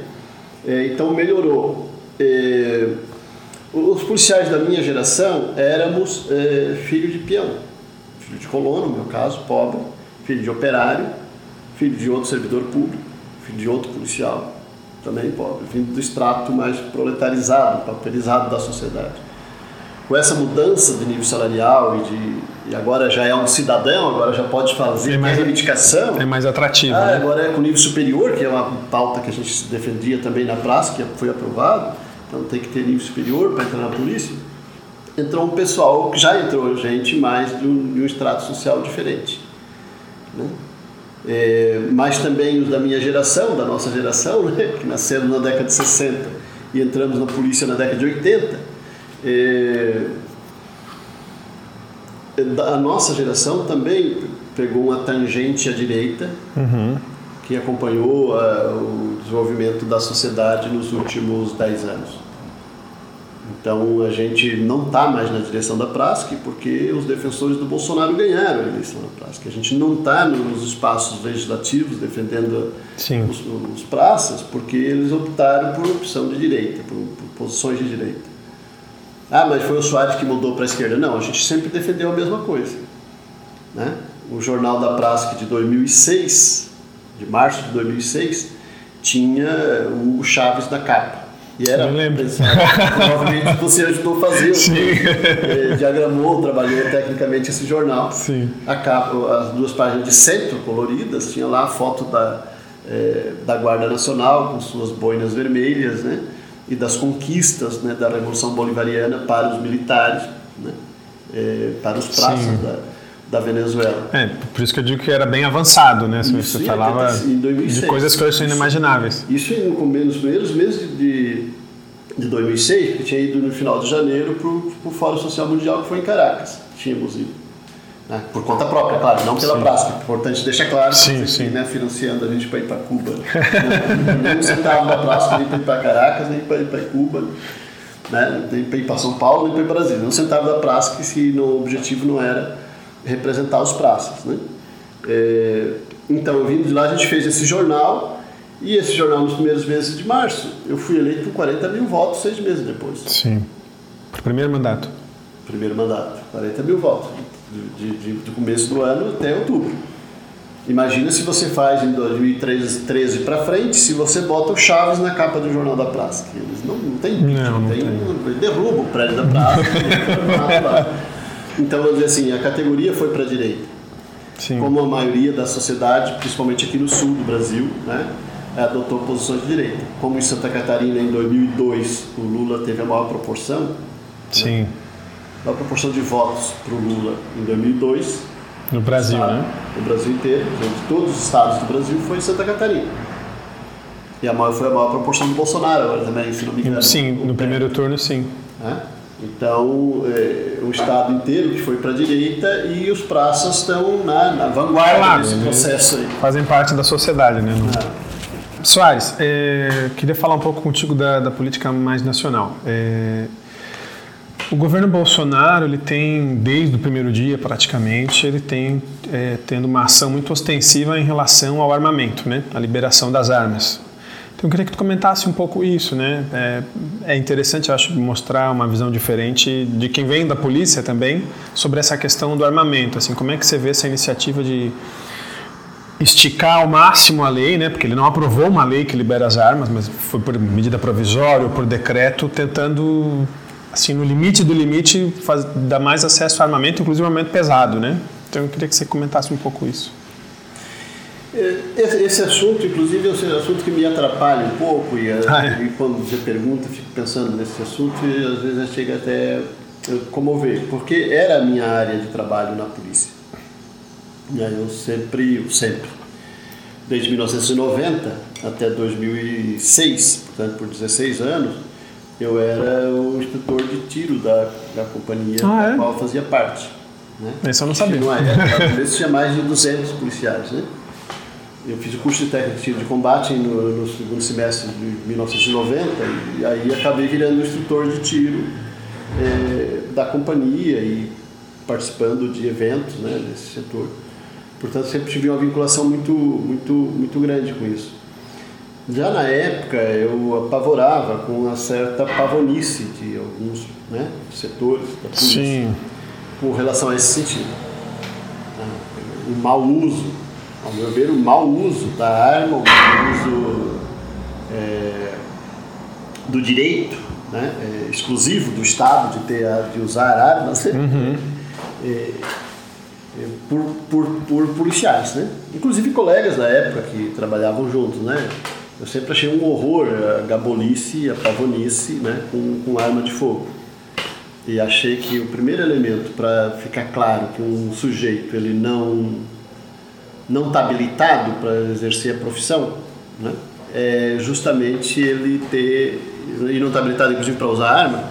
É, então melhorou. É, os policiais da minha geração éramos é, filho de peão, filho de colono, no meu caso, pobre, filho de operário, filho de outro servidor público, filho de outro policial, também pobre, vindo do extrato mais proletarizado, pauperizado da sociedade. Com essa mudança de nível salarial e de e agora já é um cidadão, agora já pode fazer é mais, reivindicação. É mais atrativo. Ah, né? Agora é com nível superior, que é uma pauta que a gente defendia também na praça, que foi aprovado. Então tem que ter nível superior para entrar na polícia. Entrou um pessoal, já entrou gente mais de um, de um extrato social diferente. Né? É, mas também os da minha geração, da nossa geração, né, que nasceram na década de 60 e entramos na polícia na década de 80, é, a nossa geração também pegou uma tangente à direita, uhum. que acompanhou uh, o desenvolvimento da sociedade nos últimos 10 anos. Então a gente não está mais na direção da Prasc porque os defensores do Bolsonaro ganharam a eleição da Prasc. A gente não está nos espaços legislativos defendendo os, os, praças porque eles optaram por opção de direita, por, por posições de direita. Ah, mas foi o Soares que mudou para a esquerda. Não, a gente sempre defendeu a mesma coisa. Né? O Jornal da Praça de 2006, de março de 2006, tinha o Chaves na capa. E era, lembro. provavelmente você ajudou a fazer, Sim. É, diagramou, trabalhou tecnicamente esse jornal. Sim. A capa, as duas páginas de centro coloridas, tinha lá a foto da, é, da Guarda Nacional com suas boinas vermelhas, né? e das conquistas né, da Revolução Bolivariana para os militares, né, é, para os praças da, da, Venezuela. É, por isso que eu digo que era bem avançado, né? Isso, você falava de coisas que hoje são inimagináveis. Isso, isso nos primeiros meses de, de 2006, que tinha ido no final de janeiro para o Fórum Social Mundial, que foi em Caracas. Tínhamos ido. Né? Por conta própria, claro, não pela. É importante deixar claro sim, que sim. Né, financiando a gente para ir para Cuba. nem um centavo da prática, nem para ir para Caracas, nem para ir para Cuba, né? nem para ir para São Paulo, nem para ir para Brasília. Nem um centavo da prática se o objetivo não era representar os praças. Né? É, então, vindo de lá, a gente fez esse jornal. E esse jornal, nos primeiros meses de março, eu fui eleito com 40 mil votos seis meses depois. Sim. Primeiro mandato. Primeiro mandato, 40 mil votos de, de, do começo do ano até outubro. Imagina se você faz em 2013 para frente, se você bota o Chaves na capa do Jornal da Praça. Eles não, não tem não, não tem, tem. derruba o prédio da praça. então, vamos dizer assim, a categoria foi para a direita. Sim. Como a maioria da sociedade, principalmente aqui no sul do Brasil, né, adotou posições de direita. Como em Santa Catarina, em 2002, o Lula teve a maior proporção. Sim. Né, a proporção de votos para o Lula em 2002. No Brasil, estado, né? No Brasil inteiro, de todos os estados do Brasil, foi em Santa Catarina. E a maior, foi a maior proporção do Bolsonaro agora também, se não me engano. Sim, no primeiro turno, sim. É? Então, é, o estado inteiro que foi para a direita e os praças estão na, na vanguarda claro, desse processo aí. Fazem parte da sociedade, né? É. Soares, é, queria falar um pouco contigo da, da política mais nacional. É, o governo Bolsonaro, ele tem, desde o primeiro dia praticamente, ele tem é, tendo uma ação muito ostensiva em relação ao armamento, né? A liberação das armas. Então eu queria que tu comentasse um pouco isso, né? É, é, interessante, acho, mostrar uma visão diferente de quem vem da polícia também sobre essa questão do armamento. Assim, como é que você vê essa iniciativa de esticar ao máximo a lei, né? Porque ele não aprovou uma lei que libera as armas, mas foi por medida provisória ou por decreto, tentando assim, no limite do limite, faz, dar mais acesso ao armamento, inclusive armamento pesado, né? Então eu queria que você comentasse um pouco isso. Esse, esse assunto, inclusive, é um assunto que me atrapalha um pouco e, ah, é? e quando você pergunta, fico pensando nesse assunto e às vezes chega até comover, porque era a minha área de trabalho na polícia. E aí eu sempre, sempre, desde 1990 até 2006, portanto por 16 anos, eu era o instrutor de tiro da, da companhia ah, da é? qual fazia parte. Né? Isso eu não sabia. Não é, é, tinha mais de 200 policiais, né? Eu fiz o curso de técnico de tiro de combate no, no segundo semestre de 1990 e aí acabei virando instrutor de tiro é, da companhia e participando de eventos né, nesse setor. Portanto, sempre tive uma vinculação muito, muito, muito grande com isso. Já na época, eu apavorava com uma certa pavonice de alguns né, setores da polícia Sim. com relação a esse sentido. né? O mau uso, ao meu ver, o mau uso da arma, o mau uso é, do direito né, é, exclusivo do Estado de, ter, de usar armas né, é, é, por, por, por policiais. Né? Inclusive colegas da época que trabalhavam juntos. Né? Eu sempre achei um horror a gabolice, a pavonice né, com, com arma de fogo. E achei que o primeiro elemento para ficar claro que um sujeito ele não não está habilitado para exercer a profissão, né? é justamente ele ter e não está habilitado inclusive para usar arma,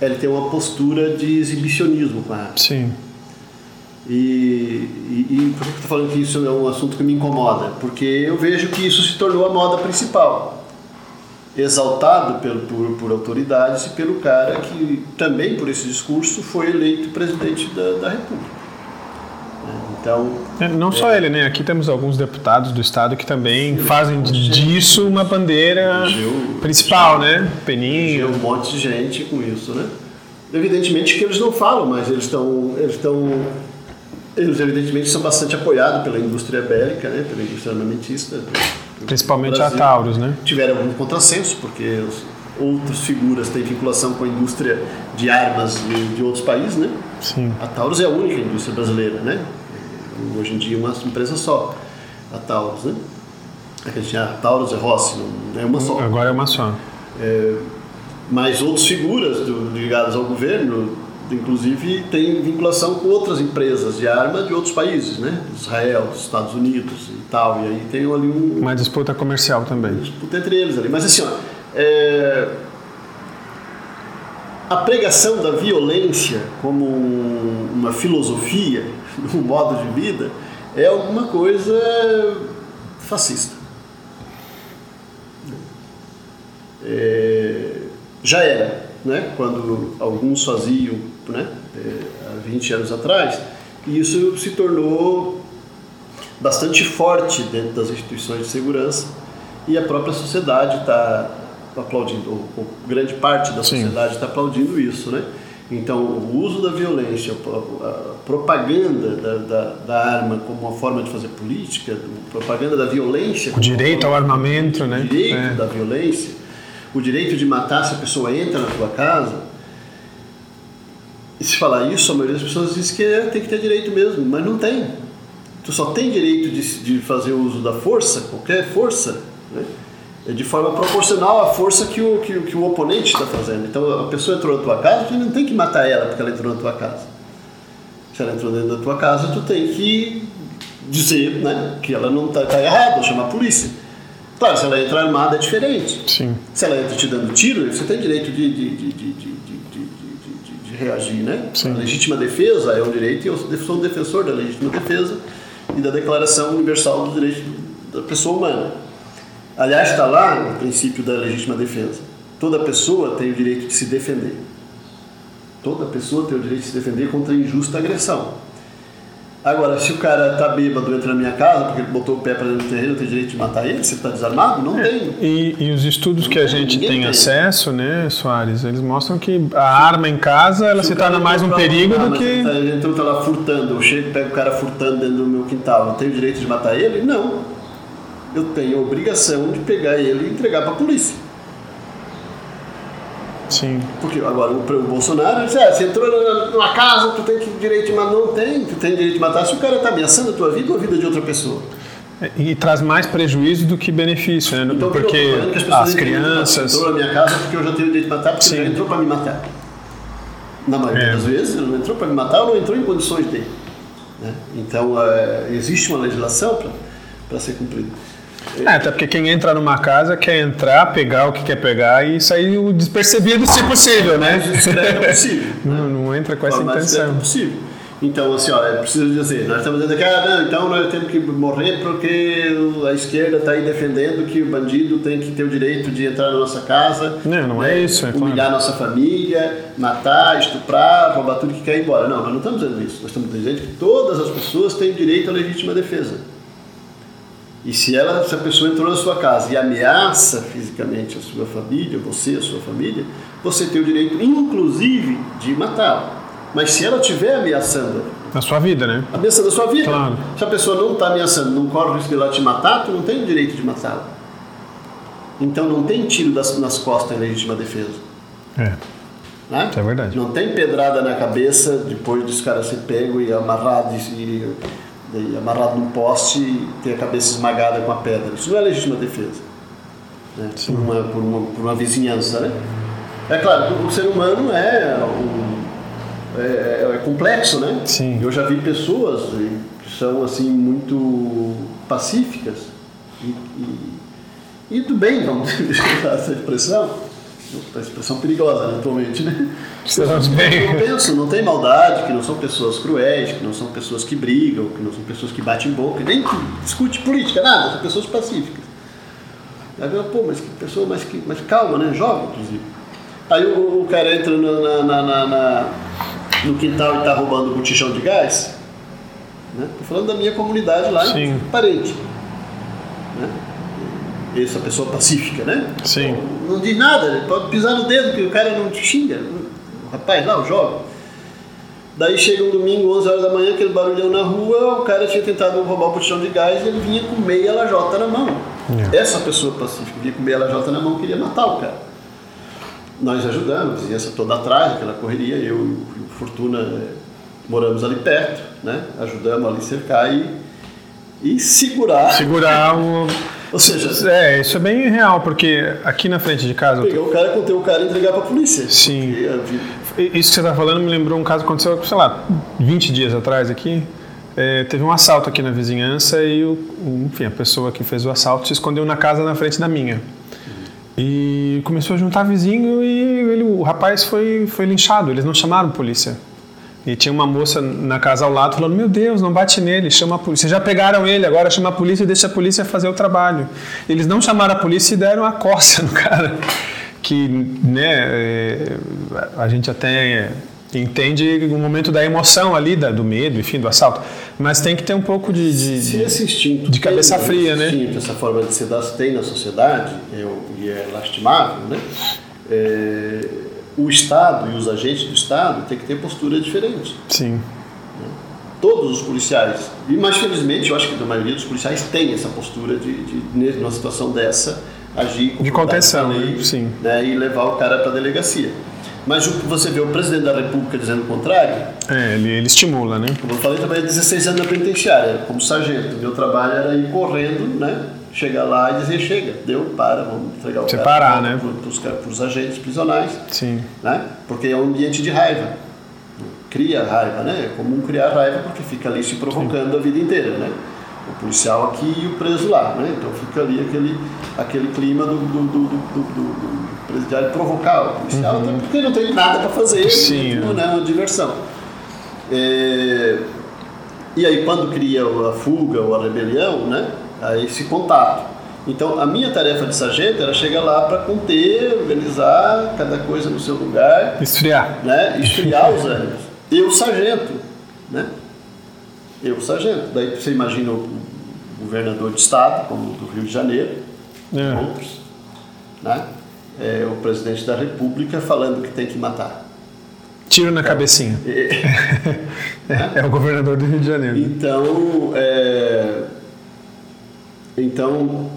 ele ter uma postura de exibicionismo com a arma. Sim. E, e, e por que eu estou falando que isso é um assunto que me incomoda? Porque eu vejo que isso se tornou a moda principal. Exaltado pelo, por, por autoridades e pelo cara que também, por esse discurso, foi eleito presidente da, da República. Então, É, Não só ele, né? Aqui temos alguns deputados do estado que também fazem de- disso uma bandeira Eu- principal, né? tinha Peninho. um monte de gente com isso, né? Evidentemente que eles não falam, mas eles estão, eles estão, eles evidentemente são bastante apoiados pela indústria bélica, né? Pela indústria armamentista. Principalmente a. Taurus, né? Tiveram algum contrassenso, porque os outras figuras têm vinculação com a indústria de armas de, de outros países, né? Sim. A Taurus é a única indústria brasileira, né? Hoje em dia é uma empresa só, a Taurus, né? É a gente- A Taurus é Rossi, não é uma só. Agora é uma só. Mas outras figuras do- ligadas ao governo, inclusive, têm vinculação com outras empresas de arma de outros países, né? Israel, Estados Unidos e tal. E aí tem ali um, Uma disputa comercial também. disputa entre eles ali. Mas assim, ó, é, a pregação da violência como um- uma filosofia, um modo de vida, é alguma coisa fascista. É, já era, né? quando alguns faziam né? é, há 20 anos atrás, e isso se tornou bastante forte dentro das instituições de segurança e a própria sociedade está aplaudindo, ou, ou grande parte da sociedade está aplaudindo isso, né? Então, o uso da violência, a pro- a propaganda da, da, da arma como uma forma de fazer política, a propaganda da violência... O direito ao armamento, né? O direito É. da violência, o direito de matar se a pessoa entra na tua casa. E se falar isso, a maioria das pessoas diz que é, tem que ter direito mesmo, mas não tem. Tu só tem direito de, de fazer uso da força, qualquer força, né? É de forma proporcional à força que o, que, que o oponente está fazendo. Então, a pessoa entrou na tua casa, tu não tem que matar ela porque ela entrou na tua casa. Se ela entrou dentro da tua casa, tu tem que dizer né, que ela não está tá errada, chamar a polícia. Claro, se ela entra armada é diferente. Sim. Se ela entra te dando tiro, você tem direito de, de, de, de, de, de, de, de- de- de reagir, né? Sim. A legítima defesa é um direito e eu sou um defensor da legítima defesa e da Declaração Universal dos Direitos da Pessoa Humana. Aliás, está lá no princípio da legítima defesa. Toda pessoa tem o direito de se defender. Toda pessoa tem o direito de se defender contra injusta agressão. Agora, se o cara tá bêbado entra na minha casa porque ele botou o pé para dentro do terreno, eu tenho direito de matar ele? Você está desarmado? Não tem. E, e os estudos que a gente tem tem. acesso, né, Soares, eles mostram que a arma em casa ela Se se o torna mais um perigo do que. Ele tá, lá furtando, eu chego e pego o cara furtando dentro do meu quintal, eu tenho o direito de matar ele? Não. Eu tenho a obrigação de pegar ele e entregar para a polícia. Sim. Porque agora o, o Bolsonaro diz, ah, você entrou na- numa casa, tu tem que direito de matar. Não tem, tu tem direito de matar se o cara está ameaçando a tua vida ou a vida de outra pessoa. E traz mais prejuízo do que benefício, né? Então, porque eu as de matar. crianças. Entrou na minha casa porque eu já tenho direito de matar, porque Sim. ele entrou para me matar. Na maioria É. das vezes, ele não entrou para me matar ou não entrou em condições de. né? Então, é, existe uma legislação para ser cumprida. É, até porque quem entra numa casa quer entrar, pegar o que quer pegar e sair o despercebido se possível, né? discreto possível. Não, não entra com essa forma discreta intenção. possível. Então, assim, é preciso dizer, nós estamos dizendo que, ah, não, então nós temos que morrer porque a esquerda está aí defendendo que o bandido tem que ter o direito de entrar na nossa casa. Não, não é isso, é Humilhar claro. nossa família, matar, estuprar, roubar tudo que quer ir embora. Não, nós não estamos dizendo isso. Nós estamos dizendo que todas as pessoas têm direito à legítima defesa. E se, ela, se a pessoa entrou na sua casa e ameaça fisicamente a sua família, você, a sua família, você tem o direito, inclusive, de matá-la. Mas se ela estiver ameaçando, Na sua vida, né? ameaçando a sua vida, Claro. se a pessoa não está ameaçando, não corre o risco de ela te matar, tu não tem o direito de matá-la. Então não tem tiro das, nas costas em legítima defesa. É. Né? Isso é verdade. Não tem pedrada na cabeça depois dos caras ser pego e amarrado e, e amarrado num poste e ter a cabeça esmagada com a pedra. Isso não é legítima defesa. Né? Por, uma, por, uma, por uma vizinhança. Né? É claro, o ser humano é, um, é, é complexo, né? Sim. Eu já vi pessoas que são assim muito pacíficas e, e, e do bem, vamos usar essa expressão. Uma expressão perigosa né, atualmente, né? Estamos Eu bem. penso, não tem maldade, que não são pessoas cruéis, que não são pessoas que brigam, que não são pessoas que batem boca, nem que discute política, nada, são pessoas pacíficas. Aí eu, pô, mas que pessoa mais, que, mais calma, né? Jovem, inclusive. Aí o, o cara entra na, na- na- na- no quintal e tá roubando um botijão de gás. Né? Tô falando da minha comunidade lá, Sim. parente. Né? Essa pessoa pacífica, né? Sim. Não diz nada, pode pisar no dedo que o cara não te xinga. O rapaz lá, o jovem. Daí chega um domingo, 11 horas da manhã, aquele barulhão na rua, o cara tinha tentado roubar o botijão de gás e ele vinha com meia lajota na mão. É. Essa pessoa pacífica vinha com meia lajota na mão queria matar o cara. Nós ajudamos, a vizinhança toda atrás, aquela correria, eu e o Fortuna eh, moramos ali perto, né? Ajudamos ali cercar e, e segurar. Segurar o. Ou seja, É, isso é bem real, porque aqui na frente de casa. tô- pegar o cara, conter o cara e entregar pra polícia. Sim. Vida- Isso que você está falando me lembrou um caso que aconteceu, sei lá, 20 dias atrás aqui. É, teve um assalto aqui na vizinhança e, o- enfim, a pessoa que fez o assalto se escondeu na casa na frente da minha. E começou a juntar vizinho e ele, o rapaz foi, foi linchado, eles não chamaram polícia. E tinha uma moça na casa ao lado falando: Meu Deus, não bate nele, chama a polícia. Já pegaram ele, agora chama a polícia e deixa a polícia fazer o trabalho. Eles não chamaram a polícia e deram a coça no cara. Que, né, é, a gente até entende o momento da emoção ali, da- do medo, enfim, do assalto. Mas tem que ter um pouco de. de- Se esse instinto de cabeça tem, fria, esse né? instinto, essa forma de se dar tem na sociedade o- e é lastimável, né? É, o Estado e os agentes do Estado têm que ter postura diferente. Sim, Todos os policiais, e mais felizmente, eu acho que a maioria dos policiais tem essa postura de, de numa situação dessa, agir com De contenção, né? Sim. né, e levar o cara para a delegacia. Mas o que você vê o presidente da República dizendo o contrário, é, ele, ele estimula, né? como eu falei, eu trabalhei 16 anos na penitenciária, como sargento. Meu trabalho era ir correndo, né? Chegar lá e dizer, chega, deu, para, vamos entregar o Separar, cara né? para os agentes prisionais, Sim. né? Porque é um ambiente de raiva. Cria raiva, né? É comum criar raiva porque fica ali se provocando a vida inteira, né? O policial aqui e o preso lá, né? Então fica ali aquele, aquele clima do, do, do, do, do- presidiário provocar o policial, até porque não tem nada para fazer, Uhum. Sim, né? é. uma diversão. É, e aí quando cria a fuga ou a rebelião, né? Aí esse contato. Então a minha tarefa de sargento era chegar lá para conter, organizar cada coisa no seu lugar, Esfriar. né? Esfriar os ânimos. Eu sargento, né? Eu sargento. Daí você imagina o governador de estado, como do Rio de Janeiro, É. outros, né? É, o presidente da República falando que tem que matar. Tiro na cabecinha. É, é o governador do Rio de Janeiro. Então, é, então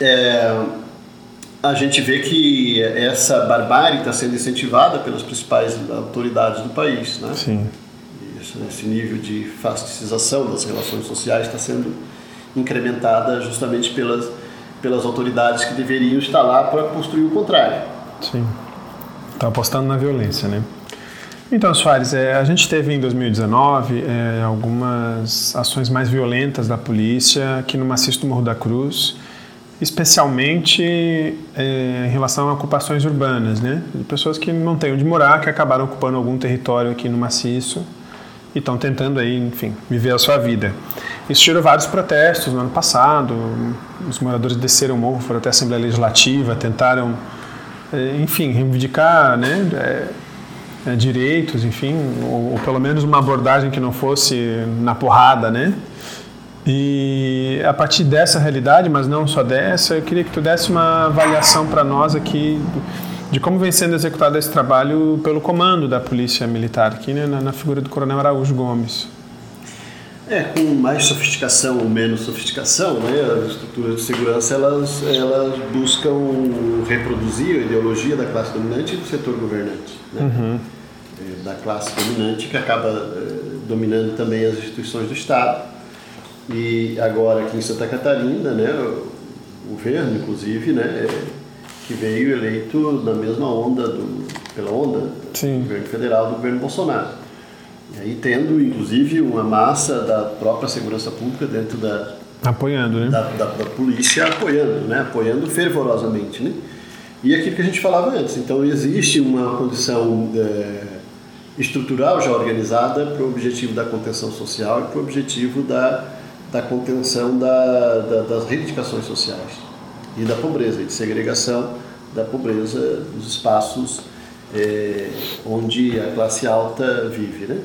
é, a gente vê que essa barbárie está sendo incentivada pelas principais autoridades do país, né? Sim. Esse, esse nível de fasticização das relações sociais está sendo incrementada justamente pelas, pelas autoridades que deveriam estar lá para construir o contrário. Sim. Está apostando na violência, né? Então, Soares, é, a gente teve em 2019 é, algumas ações mais violentas da polícia aqui no maciço do Morro da Cruz, especialmente é, em relação a ocupações urbanas, né? De pessoas que não têm onde morar, que acabaram ocupando algum território aqui no maciço e estão tentando aí, enfim, viver a sua vida. Isso gerou vários protestos no ano passado. Os moradores desceram o morro, foram até a Assembleia Legislativa, tentaram, eh, enfim, reivindicar, né, é, direitos, enfim, ou, ou, pelo menos uma abordagem que não fosse na porrada, né? E a partir dessa realidade, mas não só dessa, eu queria que tu desse uma avaliação para nós aqui de como vem sendo executado esse trabalho pelo comando da Polícia Militar aqui, né, na, na figura do Coronel Araújo Gomes. É, com mais sofisticação ou menos sofisticação, né, as estruturas de segurança elas, elas buscam reproduzir a ideologia da classe dominante e do setor governante. Né? Uhum. É, da classe dominante que acaba é, dominando também as instituições do Estado. E agora aqui em Santa Catarina, né, o governo, inclusive, né, é, que veio eleito na mesma onda, do, pela onda Sim. do governo federal do governo Bolsonaro. E aí tendo, inclusive, uma massa da própria segurança pública dentro da... Apoiando, né? Da, da, da polícia apoiando, né? Apoiando fervorosamente, né? E aquilo que a gente falava antes. Então, existe uma condição é, estrutural já organizada para o objetivo da contenção social e para o objetivo da, da contenção da, da, das reivindicações sociais e da pobreza, e de segregação da pobreza nos espaços é, onde a classe alta vive, né?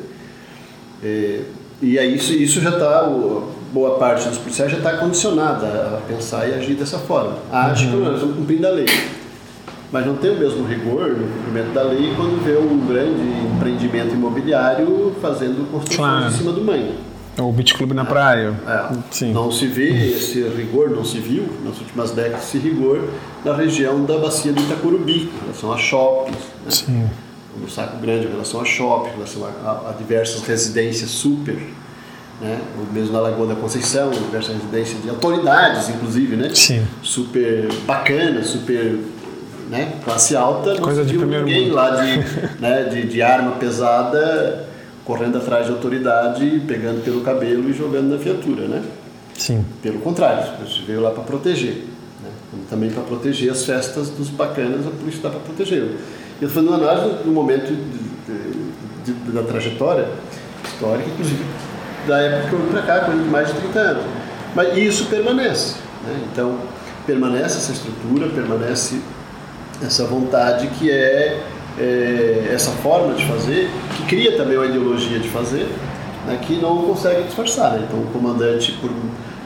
É, e aí isso, isso já está, boa parte dos policiais já está condicionada a pensar e agir dessa forma. Acha uhum. que nós estamos cumprindo a lei. Mas não tem o mesmo rigor no cumprimento da lei quando vê um grande empreendimento imobiliário fazendo construção claro. em cima do manho. O beach club na praia. É. Não se vê esse rigor, não se viu nas últimas décadas esse rigor na região da bacia do Itacurubi, em relação a shoppings. Né? Sim no Saco Grande em relação a shopping, em relação a, a diversas residências super, né? ou mesmo na Lagoa da Conceição, diversas residências de autoridades, inclusive, né? Sim. super bacanas, super né? classe alta, não Coisa se viu ninguém mundo. lá de, né? de, de arma pesada correndo atrás de autoridade, pegando pelo cabelo e jogando na viatura, né? Sim. Pelo contrário, a gente veio lá para proteger. Né? Também para proteger as festas dos bacanas, a polícia dá para proteger. Eu estou fazendo uma análise do momento de, de, da trajetória histórica, inclusive da época que eu vim para cá, de mais de 30 anos. Mas isso permanece. Né? Então, permanece essa estrutura, permanece essa vontade que é, é, essa forma de fazer, que cria também uma ideologia de fazer, né, que não consegue disfarçar. Né? Então, o comandante, por,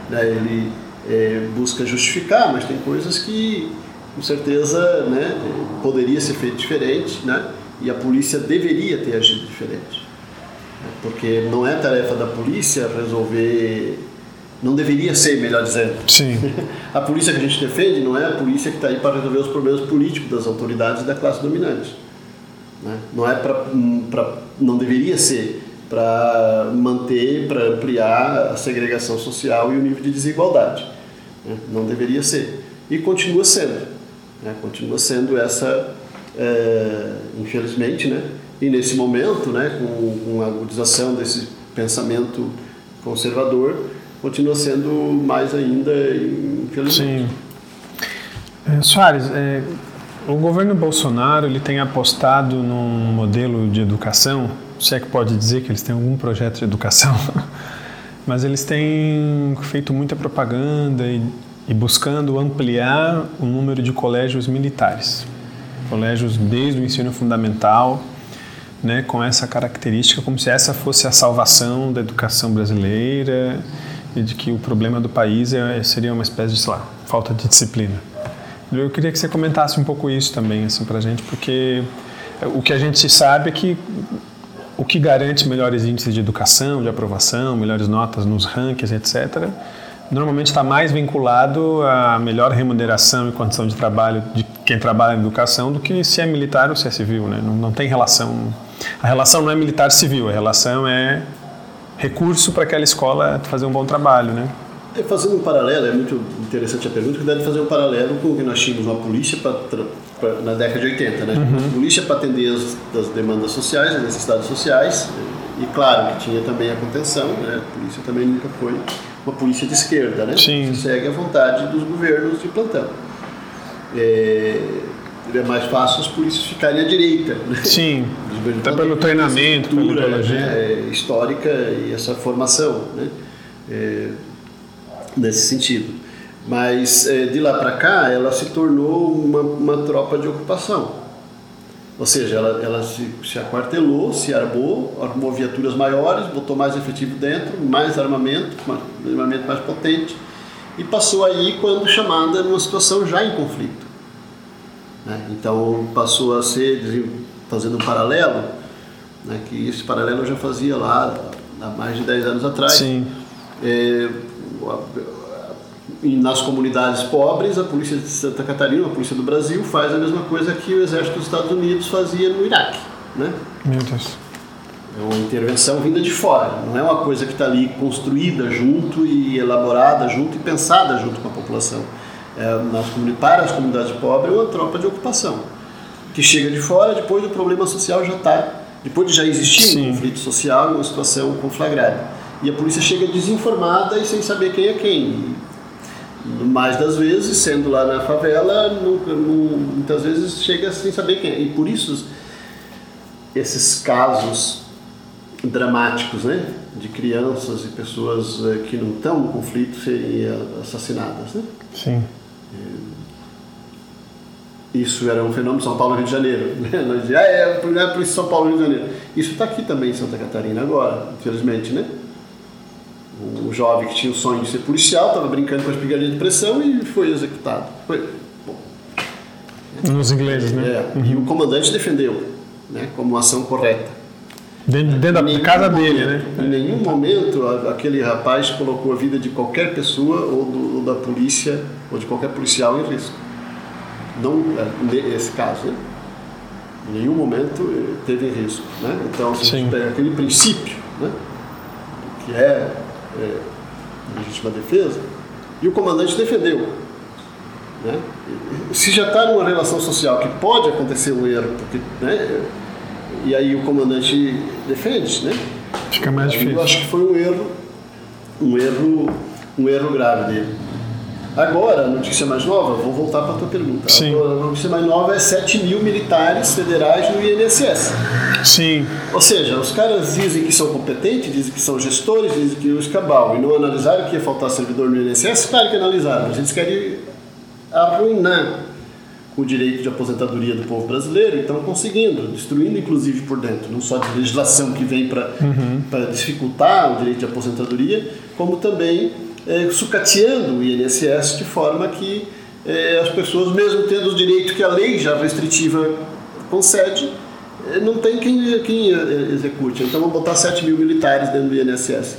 né, ele é, busca justificar, mas tem coisas que com certeza né, poderia ser feito diferente né, e a polícia deveria ter agido diferente. Porque não é tarefa da polícia resolver. Não deveria ser, melhor dizendo. Sim. a polícia que a gente defende não é a polícia que está aí para resolver os problemas políticos das autoridades e da classe dominante. Né? Não é para. Não deveria ser para manter, para ampliar a segregação social e o nível de desigualdade. Né? Não deveria ser. E continua sendo. Né? Continua sendo essa, é, infelizmente, né? e nesse momento, né, com, com a agudização desse pensamento conservador, continua sendo mais ainda, infelizmente. Sim. É, Soares, é, o governo Bolsonaro ele tem apostado num modelo de educação, se é que pode dizer que eles têm algum projeto de educação, mas eles têm feito muita propaganda e e buscando ampliar o número de colégios militares. Colégios desde o ensino fundamental, né, com essa característica, como se essa fosse a salvação da educação brasileira e de que o problema do país é, seria uma espécie de, sei lá, falta de disciplina. Eu queria que você comentasse um pouco isso também, assim, para a gente, porque o que a gente sabe é que o que garante melhores índices de educação, de aprovação, melhores notas nos rankings, etc., normalmente está mais vinculado à melhor remuneração e condição de trabalho de quem trabalha em educação do que se é militar ou se é civil, né? Não, não tem relação. A relação não é militar-civil, a relação é recurso para aquela escola fazer um bom trabalho, né? É, fazendo um paralelo, é muito interessante a pergunta, que deve fazer um paralelo com o que nós tínhamos na polícia pra, pra, na década de 80, né? Uhum. Polícia para atender as, as, demandas sociais, as necessidades sociais, e claro que tinha também a contenção, né? A polícia também nunca foi uma polícia de esquerda, né? Sim. Segue a vontade dos governos de plantão. É, é mais fácil os polícias ficarem à direita. Né? Sim, Até pelo treinamento, pela ideologia. né, histórica e essa formação, né? É, nesse sentido. Mas é, de lá para cá ela se tornou uma, uma tropa de ocupação. Ou seja, ela, ela se, se aquartelou, se armou, armou viaturas maiores, botou mais efetivo dentro, mais armamento, mais, armamento mais potente, e passou aí quando chamada numa situação já em conflito. Né? Então passou a ser, fazendo um paralelo, né, que esse paralelo eu já fazia lá há mais de 10 anos atrás. Sim. É, nas comunidades pobres, a polícia de Santa Catarina, a polícia do Brasil, faz a mesma coisa que o exército dos Estados Unidos fazia no Iraque. Né? Meu Deus. É uma intervenção vinda de fora, não é uma coisa que está ali construída junto e elaborada junto e pensada junto com a população. É, para as comunidades pobres é uma tropa de ocupação, que chega de fora depois do problema social já está, depois de já existir Sim. um conflito social, uma situação conflagrada. E a polícia chega desinformada e sem saber quem é quem. Mais das vezes, sendo lá na favela, nunca- nu- muitas vezes chega sem saber quem é. E por isso esses casos dramáticos, né, de crianças e pessoas eh, que não estão no conflito serem eh, assassinadas, né? Sim. Isso era um fenômeno São Paulo e Rio de Janeiro. Né? Nós dizíamos, ah, é, é por São Paulo e Rio de Janeiro. Isso está aqui também em Santa Catarina agora, infelizmente, né? Um jovem que tinha o sonho de ser policial, estava brincando com as pigadinhas de pressão e foi executado. Foi. Bom, Nos ingleses, né? é, E o comandante defendeu, né, como uma ação correta. Dentro, dentro Em da casa dele, momento- né? Em nenhum momento aquele rapaz colocou a vida de qualquer pessoa ou, do- ou da polícia ou de qualquer policial em risco. Não é, nesse caso, né? Em nenhum momento eh, teve risco, né? Então, se Sim. pega aquele princípio, né? Que é, é legítima defesa, e o comandante defendeu. Né? Se já está numa relação social que pode acontecer um erro, porque, né? E aí o comandante defende, né? Fica mais Aí Eu difícil. acho que foi um erro, um erro, um erro grave dele. Agora, a notícia mais nova, vou voltar para a tua pergunta. Sim. Agora, A notícia mais nova é 7 mil militares federais no INSS. Sim. Ou seja, os caras dizem que são competentes, dizem que são gestores, dizem que o escabau, e não analisaram que ia faltar servidor no INSS, claro que analisaram, mas eles querem arruinar o direito de aposentadoria do povo brasileiro e estão conseguindo, destruindo inclusive por dentro, não só de legislação que vem para dificultar o direito de aposentadoria, como também eh, sucateando o INSS de forma que eh, as pessoas, mesmo tendo o direito que a lei já restritiva concede, eh, não tem quem, quem execute. Então vamos botar 7 mil militares dentro do INSS.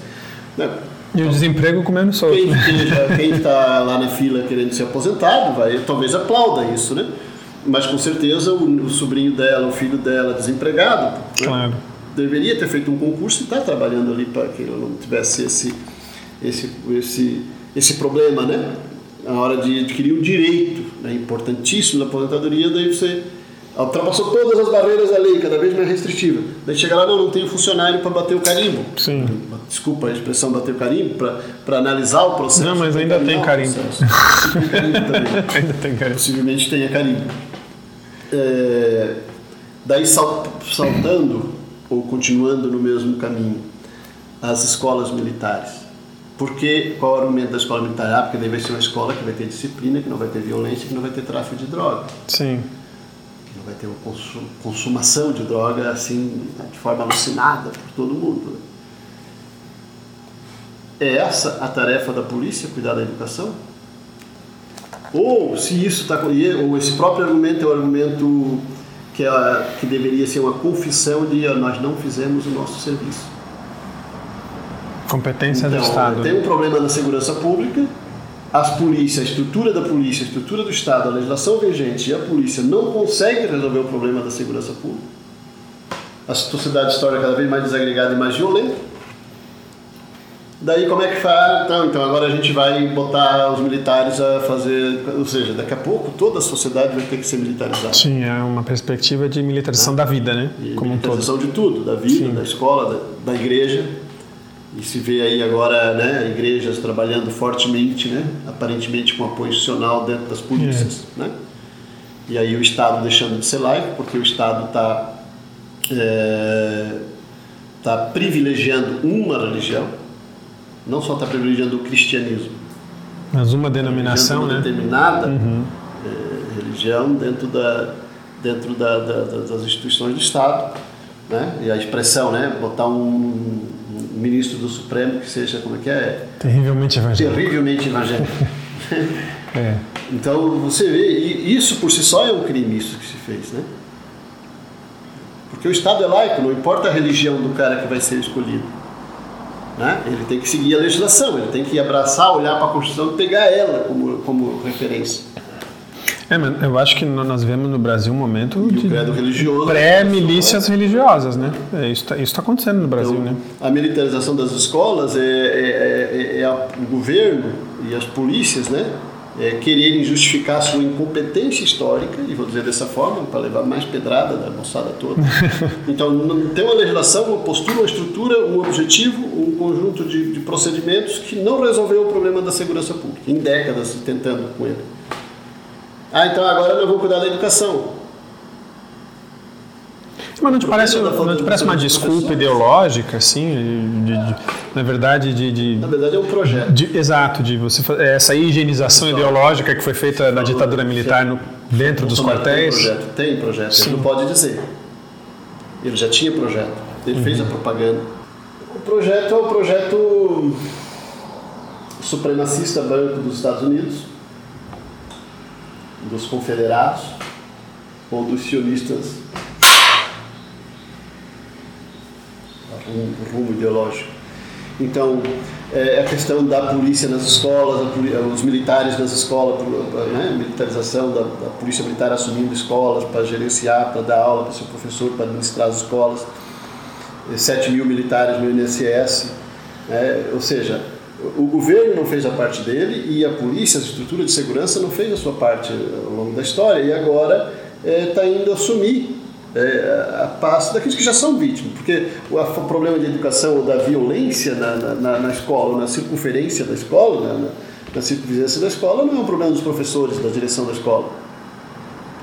Né? E o desemprego comendo solto. Quem né? esteja- quem está lá na fila querendo ser aposentado, vai, talvez aplauda isso, né? Mas com certeza o, o sobrinho dela, o filho dela, desempregado, né? Claro. deveria ter feito um concurso e está trabalhando ali para que ela não tivesse esse, esse, esse, esse problema, né? Na hora de adquirir o direito, né? importantíssimo da aposentadoria, daí você ultrapassou todas as barreiras da lei, cada vez mais restritiva. Daí chega lá, não, não tenho funcionário para bater o carimbo. Sim. Desculpa a expressão bater o carimbo, para analisar o processo. Não, mas ainda tem carimbo. Tem carimbo também Ainda tem cara. possivelmente tenha carimbo. É, daí sal- saltando ou continuando no mesmo caminho, as escolas militares. Porque qual é o argumento da escola militar? Ah, porque daí vai ser uma escola que vai ter disciplina, que não vai ter violência, que não vai ter tráfico de droga, Sim. Vai ter uma consu- consumação de droga assim de forma alucinada por todo mundo. né? É essa a tarefa da polícia, cuidar da educação? Ou se isso está ou esse próprio argumento é o argumento que, é, que deveria ser uma confissão de ah, nós não fizemos o nosso serviço. Competência do Então, Estado. tem um problema na segurança pública, as polícias, a estrutura da polícia, a estrutura do Estado, a legislação vigente e a polícia não conseguem resolver o problema da segurança pública. A sociedade se torna cada vez mais desagregada e mais violenta. Daí como é que faz? Então, então agora a gente vai botar os militares a fazer, ou seja, daqui a pouco toda a sociedade vai ter que ser militarizada. Sim, é uma perspectiva de militarização da vida, né? E Como um todo. militarização de tudo, da vida, Sim. da escola, da, da igreja. E se vê aí agora né, igrejas trabalhando fortemente, né, aparentemente com apoio institucional dentro das polícias. É. Né? E aí o Estado deixando de ser laico, porque o Estado está é, tá privilegiando uma religião, não só está privilegiando o cristianismo, Mas uma denominação, uma né? determinada é, religião dentro, da, dentro da, da- da- das instituições do Estado. Né? E a expressão, né? botar um ministro do Supremo que seja, como é que é? Terrivelmente evangélico. Terrivelmente evangélico. É. Então você vê, isso por si só é um crime, isso que se fez, né? Porque o Estado é laico, não importa a religião do cara que vai ser escolhido. Né? Ele tem que seguir a legislação, ele tem que abraçar, olhar para a Constituição e pegar ela como, como referência. É, mas eu acho que nós vemos no Brasil um momento de religioso. pré-milícias religiosas, né? É, isso está acontecendo no Brasil, Então, né? A militarização das escolas é, é- é- é a- o governo e as polícias, né? é, quererem justificar sua incompetência histórica, e vou dizer dessa forma, para levar mais pedrada da moçada toda. Então, não- tem uma legislação, uma postura, uma estrutura, um objetivo, um conjunto de, de procedimentos que não resolveu o problema da segurança pública, em décadas tentando com ele. Ah, então agora nós vamos cuidar da educação. Mas não te parece, não te parece uma desculpa ideológica, assim? de- de- na verdade, de, de- Na verdade, é um projeto. de- exato, de você fa- essa higienização ideológica que foi feita na ditadura militar no- dentro dos quartéis. Tem projeto, tem projeto. Ele não pode dizer. Ele já tinha projeto. Ele fez a propaganda. O projeto é o projeto supremacista branco dos Estados Unidos, dos confederados ou dos sionistas. Um rumo ideológico. Então, é a questão da polícia nas escolas, os militares nas escolas, né? militarização da, da polícia militar assumindo escolas para gerenciar, para dar aula, para ser professor, para administrar as escolas. 7 mil militares no INSS. né? ou seja, o governo não fez a parte dele e a polícia, a estrutura de segurança, não fez a sua parte ao longo da história e agora está indo assumir é, a passo daqueles que já são vítimas. Porque o, o problema de educação ou da violência na, na- na, escola, na circunferência da escola, na, na, na circunvizinhança da escola, não é um problema dos professores, da direção da escola.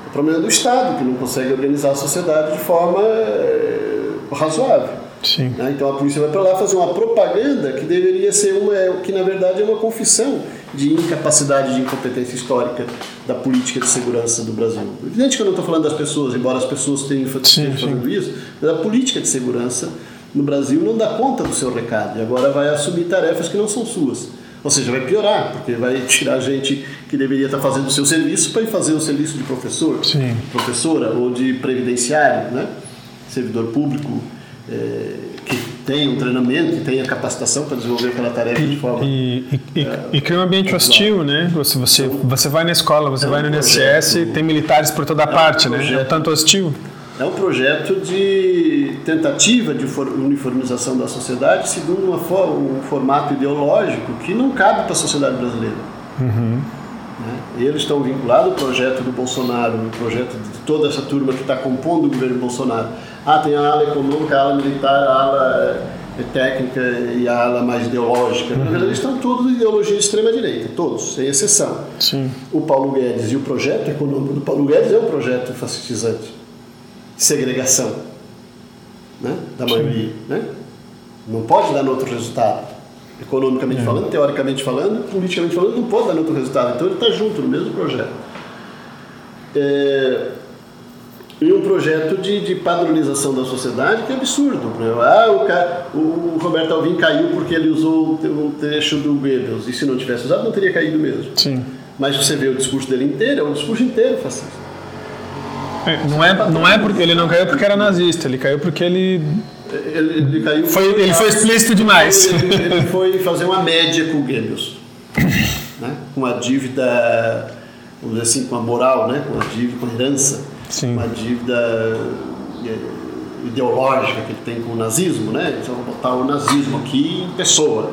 É um problema do Estado, que não consegue organizar a sociedade de forma é, razoável. Sim. né? Então a polícia vai para lá fazer uma propaganda que deveria ser uma, que na verdade é uma confissão de incapacidade de incompetência histórica da política de segurança do Brasil. Evidente que eu não estou falando das pessoas, embora as pessoas tenham Sim, isso, mas a política de segurança no Brasil não dá conta do seu recado e agora vai assumir tarefas que não são suas. Ou seja, vai piorar, porque vai tirar gente que deveria estar fazendo o seu serviço para ir fazer o serviço de professor, Sim. professora ou de previdenciário, né? servidor público eh, que tem um treinamento, que tem a capacitação para desenvolver aquela tarefa de forma. E, e, e, e cria um ambiente hostil, né? Você, você, você vai na escola, você É um vai no INSS, projeto- tem militares por toda parte, né? É um projeto. tanto hostil. É um projeto de tentativa de for- uniformização da sociedade segundo uma um formato ideológico que não cabe para a sociedade brasileira. Né? Eles estão vinculados ao projeto do Bolsonaro, o projeto de toda essa turma que está compondo o governo Bolsonaro. Ah, tem a ala econômica, a ala militar, a ala eh, técnica e a ala mais ideológica. Na verdade, eles estão todos de ideologia de extrema-direita, todos, sem exceção. Sim. O Paulo Guedes e o projeto econômico do Paulo Guedes é um projeto fascistizante, segregação né, da maioria. Né? Não pode dar outro resultado. Economicamente falando, teoricamente falando, politicamente falando, não pode dar outro resultado. Então ele está junto no mesmo projeto. É, e um projeto de, de padronização da sociedade que é absurdo. né? Ah, o, o Roberto Alvim caiu porque ele usou um trecho do Goebbels. E se não tivesse usado, não teria caído mesmo. Sim. Mas você vê o discurso dele inteiro, é um discurso inteiro fascista. É, Não é, não é porque ele não caiu porque era nazista, ele caiu porque ele. Ele, ele caiu. Foi- ele foi explícito demais. Ele, ele foi fazer uma média com o Goebbels. né? Com a dívida, vamos dizer assim, com a moral, né? com a dívida, com a herança. Sim. Uma dívida eh, ideológica que ele tem com o nazismo, né? Então, vou botar o nazismo aqui em pessoa.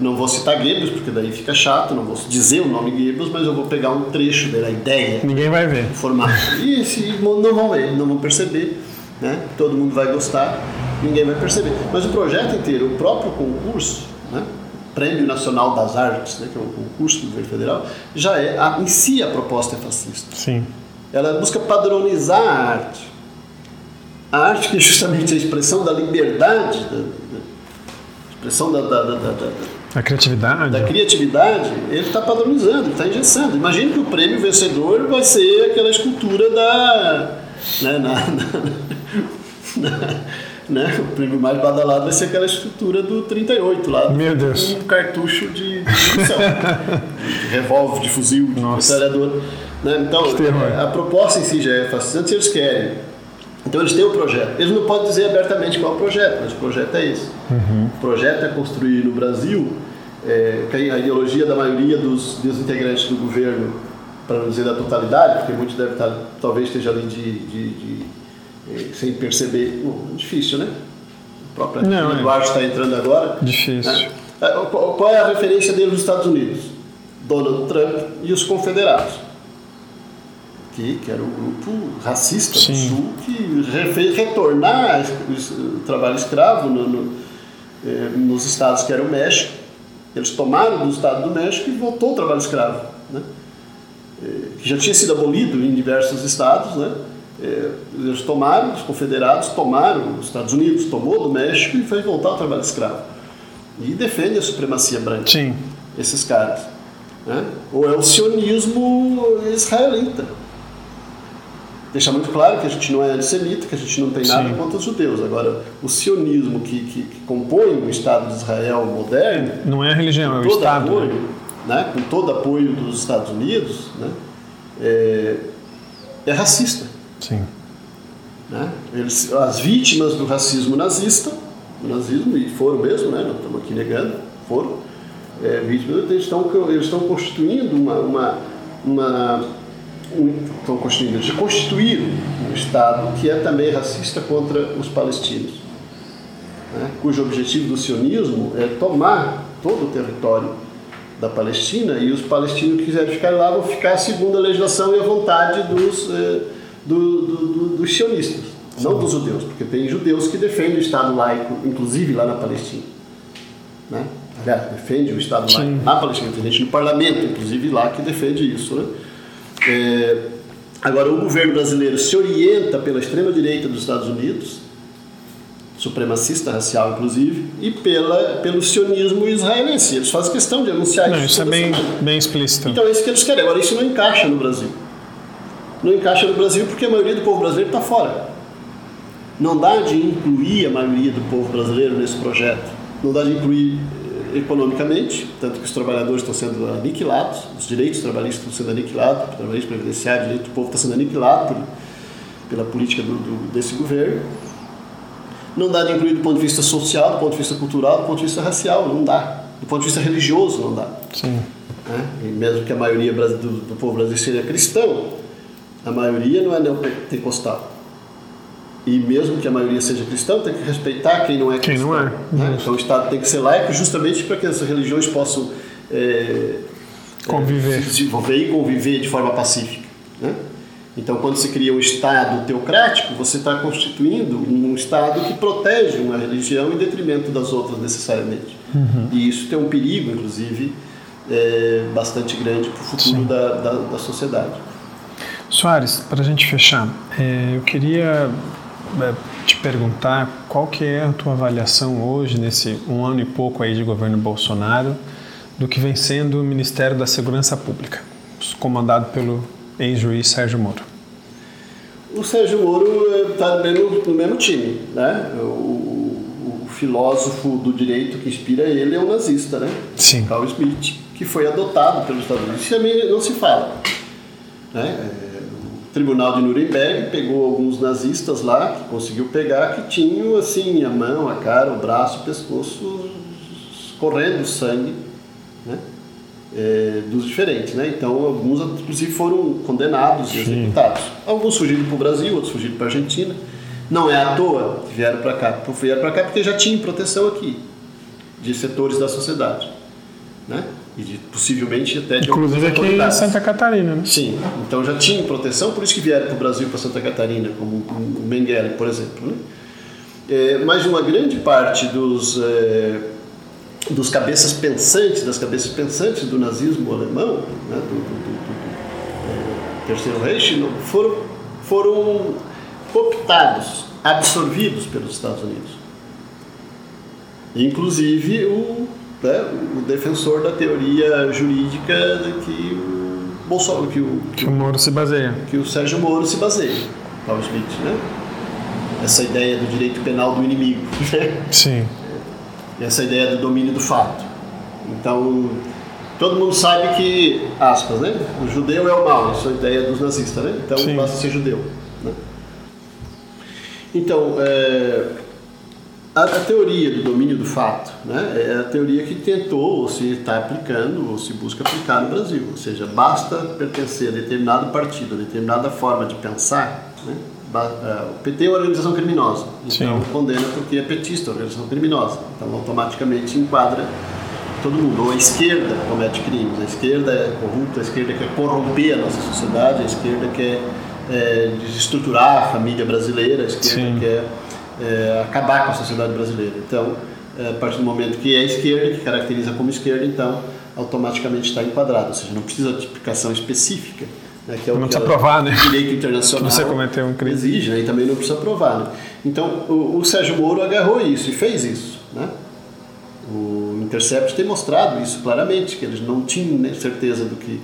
Não vou citar Goebbels, porque daí fica chato, não vou dizer o nome Goebbels, mas eu vou pegar um trecho dele, a ideia, Ninguém vai ver. formato. E se não vão ver, não vão perceber, né? Todo mundo vai gostar, ninguém vai perceber. Mas o projeto inteiro, o próprio concurso, né? Prêmio Nacional das Artes, né? que é um concurso do governo federal, já é a, em si a proposta é fascista. Sim. ela busca padronizar a arte. A arte que é justamente a expressão da liberdade, da, da expressão da, da, da, da A criatividade. da criatividade, ele está padronizando, está engessando. Imagine que o prêmio vencedor vai ser aquela escultura da. Né, na- na- né, o prêmio mais badalado vai ser aquela escultura do 38 lá. Meu Deus. Um cartucho de, de munição, de revólver, de fuzil, de metralhadora. Né? Então, Que terror. a proposta em si já é fascinante, eles querem. Então eles têm o projeto. Eles não podem dizer abertamente qual é o projeto, mas o projeto é esse. O projeto é construir no Brasil é, que a ideologia da maioria dos, dos integrantes do governo, para não dizer da totalidade, porque muitos devem estar, talvez esteja ali de, de- de, sem perceber. Bom, difícil, né? O próprio Não, é. Eduardo está entrando agora. Difícil. né? É, Qual é a referência dele nos Estados Unidos? Donald Trump e os confederados que, que era o grupo racista do Sim. Sul que re- fez retornar o trabalho escravo no- no, eh, nos estados que era o México. Eles tomaram do estado do México e voltou o trabalho escravo, né? Eh, que já tinha sido abolido em diversos estados, né? Eh, Eles tomaram, os confederados tomaram, os Estados Unidos tomou do México e fez voltar o trabalho escravo. E defende a supremacia branca Sim. esses caras. Né? Ou é o sionismo israelita. Deixar muito claro que a gente não é antissemita, que a gente não tem nada Sim. contra os judeus. Agora, o sionismo que, que, que compõe o Estado de Israel moderno, Não é a religião, é o Estado. apoio, né? né? com todo apoio dos Estados Unidos, né? é, é racista. Sim. Né? Eles, as vítimas do racismo nazista, nazismo, e foram mesmo, né? não estamos aqui negando, foram, é, vítimas, eles estão, eles estão constituindo uma. uma, uma um, estão constituindo, eles constituíram um Estado que é também racista contra os palestinos, né? cujo objetivo do sionismo é tomar todo o território da Palestina e os palestinos que quiserem ficar lá vão ficar segundo a legislação e a vontade dos, eh, do- do- do- dos sionistas, não dos judeus, porque tem judeus que defendem o Estado laico, inclusive lá na Palestina. Né? Aliás, defende o Estado laico na Palestina, tem gente no parlamento, inclusive lá, que defende isso. Né? É, agora, o governo brasileiro se orienta pela extrema-direita dos Estados Unidos, supremacista racial, inclusive, e pela, pelo sionismo israelense. Eles fazem questão de anunciar Não, isso. isso é bem, bem explícito. Então é isso que eles querem. Agora, isso não encaixa no Brasil. Não encaixa no Brasil porque a maioria do povo brasileiro está fora. Não dá de incluir a maioria do povo brasileiro nesse projeto. Não dá de incluir eh, economicamente, tanto que os trabalhadores estão sendo aniquilados, os direitos trabalhistas estão sendo aniquilados, trabalhistas previdenciários, o direito do povo está sendo aniquilado por, pela política do- do- desse governo. Não dá de incluir do ponto de vista social, do ponto de vista cultural, do ponto de vista racial, não dá. Do ponto de vista religioso, não dá Sim. né? E mesmo que a maioria do, do povo brasileiro seja cristão, a maioria não é neopentecostal. E mesmo que a maioria seja cristão, tem que respeitar quem não é Quem cristão. não é, né? Então o Estado tem que ser laico justamente para que as religiões possam é, Conviver. é, se desenvolver e conviver de forma pacífica. Né? Então, quando se cria um Estado teocrático, você está constituindo um Estado que protege uma religião em detrimento das outras, necessariamente. Uhum. E isso tem um perigo, inclusive, é, bastante grande para o futuro da, da, da sociedade. Soares, para a gente fechar, é, eu queria é, te perguntar qual que é a tua avaliação hoje, nesse um ano e pouco aí de governo Bolsonaro, do que vem sendo o Ministério da Segurança Pública, comandado pelo ex-juiz Sérgio Moro. O Sérgio Moro está no mesmo, no mesmo time, né? O, o- o filósofo do direito que inspira ele é um nazista, né? Sim. Carl Smith, que foi adotado pelos Estados Unidos. Isso também não se fala. Né? Tribunal de Nuremberg pegou alguns nazistas lá, que conseguiu pegar, que tinham assim a mão, a cara, o braço, o pescoço correndo sangue, né? É, dos diferentes, né? Então alguns inclusive foram condenados e executados. Alguns fugiram para o Brasil, outros fugiram para a Argentina. Não é à toa que vieram para cá, vieram para cá porque já tinham proteção aqui de setores da sociedade, né? E de, possivelmente até de Inclusive aqui em. Santa Catarina, né? Sim, então já tinham proteção, por isso que vieram para o Brasil, para Santa Catarina, como o Mengele, por exemplo. Né? É, mas uma grande parte dos, é, dos cabeças pensantes, das cabeças pensantes do nazismo alemão, né, do, do- do- do- é, Terceiro Reich foram, foram cooptados, absorvidos pelos Estados Unidos. Inclusive o, né, o defensor da teoria jurídica que o Bolsonaro, que o, que o Moro se baseia. Que o Sérgio Moro se baseia, Paul Schmidt, né? Essa ideia do direito penal do inimigo. Né? Sim. Essa ideia do domínio do fato. Então, todo mundo sabe que, aspas, né? O judeu é o mal, essa é a ideia dos nazistas, né? Então, Sim. basta ser judeu. Né? Então, é, a, a, teoria do domínio do fato né, é a teoria que tentou, ou se está aplicando, ou se busca aplicar no Brasil. Ou seja, basta pertencer a determinado partido, a determinada forma de pensar. Né, é, o PT é uma organização criminosa, então Sim. condena porque é petista, organização criminosa. Então, automaticamente enquadra todo mundo. Ou a esquerda comete crimes, a esquerda é corrupta, a esquerda quer corromper a nossa sociedade, a esquerda quer é, desestruturar a família brasileira, a esquerda Sim. quer é, acabar com a sociedade brasileira. Então, é, a partir do momento que é esquerda, que caracteriza como esquerda, então automaticamente está enquadrado, ou seja, não precisa de tipificação específica. Né, que é não o precisa provar, né? direito internacional você cometeu um crime. exige, né, e também não precisa provar. Né? Então, o, o Sérgio Moro agarrou isso e fez isso. Né? O Intercept tem mostrado isso claramente, que eles não tinham né, certeza do que,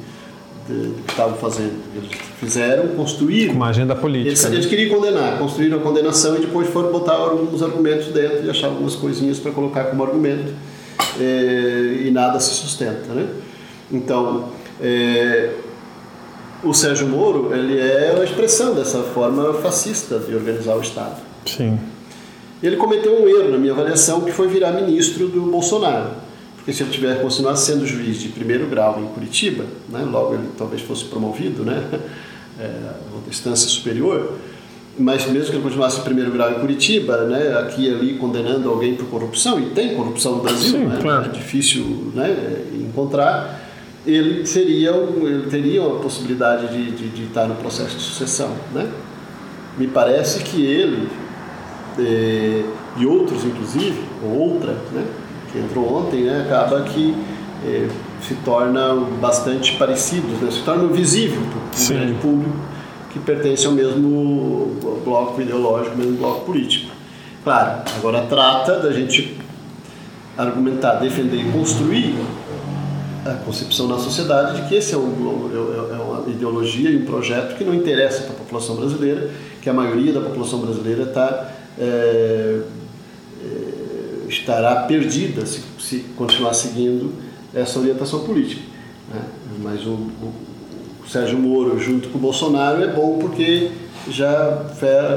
do que estavam fazendo. Eles fizeram, construíram. Uma agenda política. Eles, né? eles, queriam condenar, construíram a condenação e depois foram botar alguns argumentos dentro e achar algumas coisinhas para colocar como argumento é, e nada se sustenta. Né? Então, é, o Sérgio Moro ele é uma expressão dessa forma fascista de organizar o Estado. Sim. Ele cometeu um erro, na minha avaliação, que foi virar ministro do Bolsonaro. Porque se ele tiver continuar sendo juiz de primeiro grau em Curitiba, né, logo ele talvez fosse promovido, né, é, outra instância superior, mas mesmo que ele continuasse em primeiro grau em Curitiba, né, aqui e ali condenando alguém por corrupção, e tem corrupção no Brasil, Sim, né, claro. é difícil né, encontrar, ele, seria, ele teria a possibilidade de, de, de estar no processo de sucessão. Né? Me parece que ele é, e outros inclusive, ou outra, né, entrou ontem, né, acaba que é, se tornam bastante parecidos, né, se tornam visíveis para o grande público que pertence ao mesmo bloco ideológico, mesmo bloco político. Claro, agora trata da gente argumentar, defender e construir a concepção na sociedade de que esse é, um, é, é uma ideologia e um projeto que não interessa para a população brasileira, que a maioria da população brasileira está é, é, estará perdida se, se, continuar seguindo essa orientação política. Né? Mas o, o, o, Sérgio Moro junto com o Bolsonaro é bom porque já,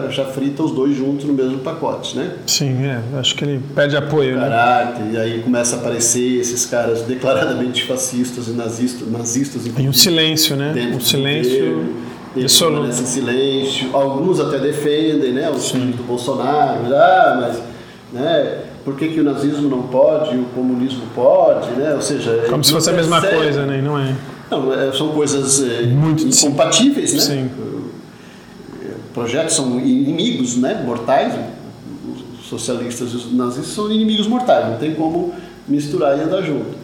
já frita os dois juntos no mesmo pacote, né? Sim, é. Acho que ele pede apoio, né? Caráter, né? E aí começa a aparecer esses caras declaradamente fascistas e nazistas, nazistas Tem um silêncio, né? Um silêncio eles permanecem em silêncio, alguns até defendem né, o filho do Bolsonaro, ah, mas né, por que, que o nazismo não pode e o comunismo pode? Né? Ou seja, como se fosse a mesma coisa, né? não é? Não, é, são coisas é, Muito incompatíveis, né? Sim. Projetos são inimigos, né? Mortais. Os socialistas e os nazistas são inimigos mortais, não tem como misturar e andar junto.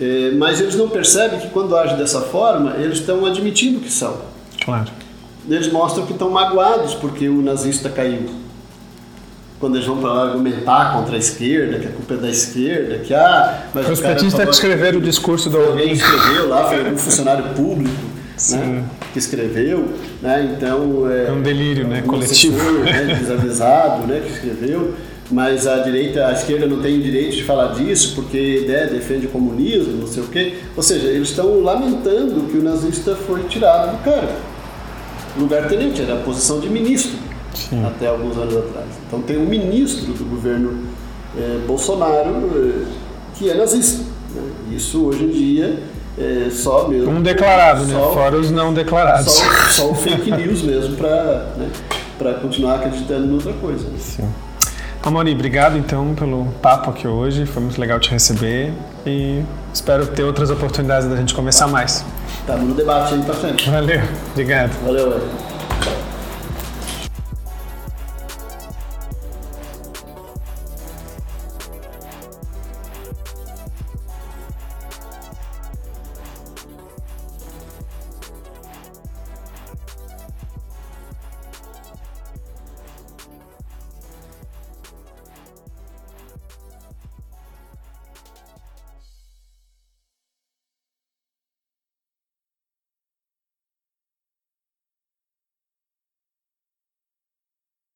É, mas eles não percebem que quando agem dessa forma, eles estão admitindo que são. Claro. Eles mostram que estão magoados porque o nazista caiu. Quando eles vão para argumentar contra a esquerda, que a culpa é da esquerda, que ah, mas os petistas que escreveram o discurso do alguém escreveu lá, foi um funcionário público né, que escreveu, né? Então é, é um delírio, né, coletivo, né, desavisado, né, que escreveu mas a direita, a esquerda não tem direito de falar disso porque né, defende o comunismo, não sei o quê. Ou seja, eles estão lamentando que o nazista foi tirado do cargo. Lugar-tenente, era a posição de ministro Sim. até alguns anos atrás. Então tem um ministro do governo é, Bolsonaro é, que é nazista. Né? Isso hoje em dia é só mesmo. Um declarado, né? só, né? Fora os não declarados. Só, só o fake news mesmo para né, continuar acreditando em outra coisa. Né? Sim. Amori, obrigado então pelo papo aqui hoje. Foi muito legal te receber e espero ter outras oportunidades da gente conversar mais. Estamos no debate aí pra frente. Valeu, obrigado. Valeu, velho.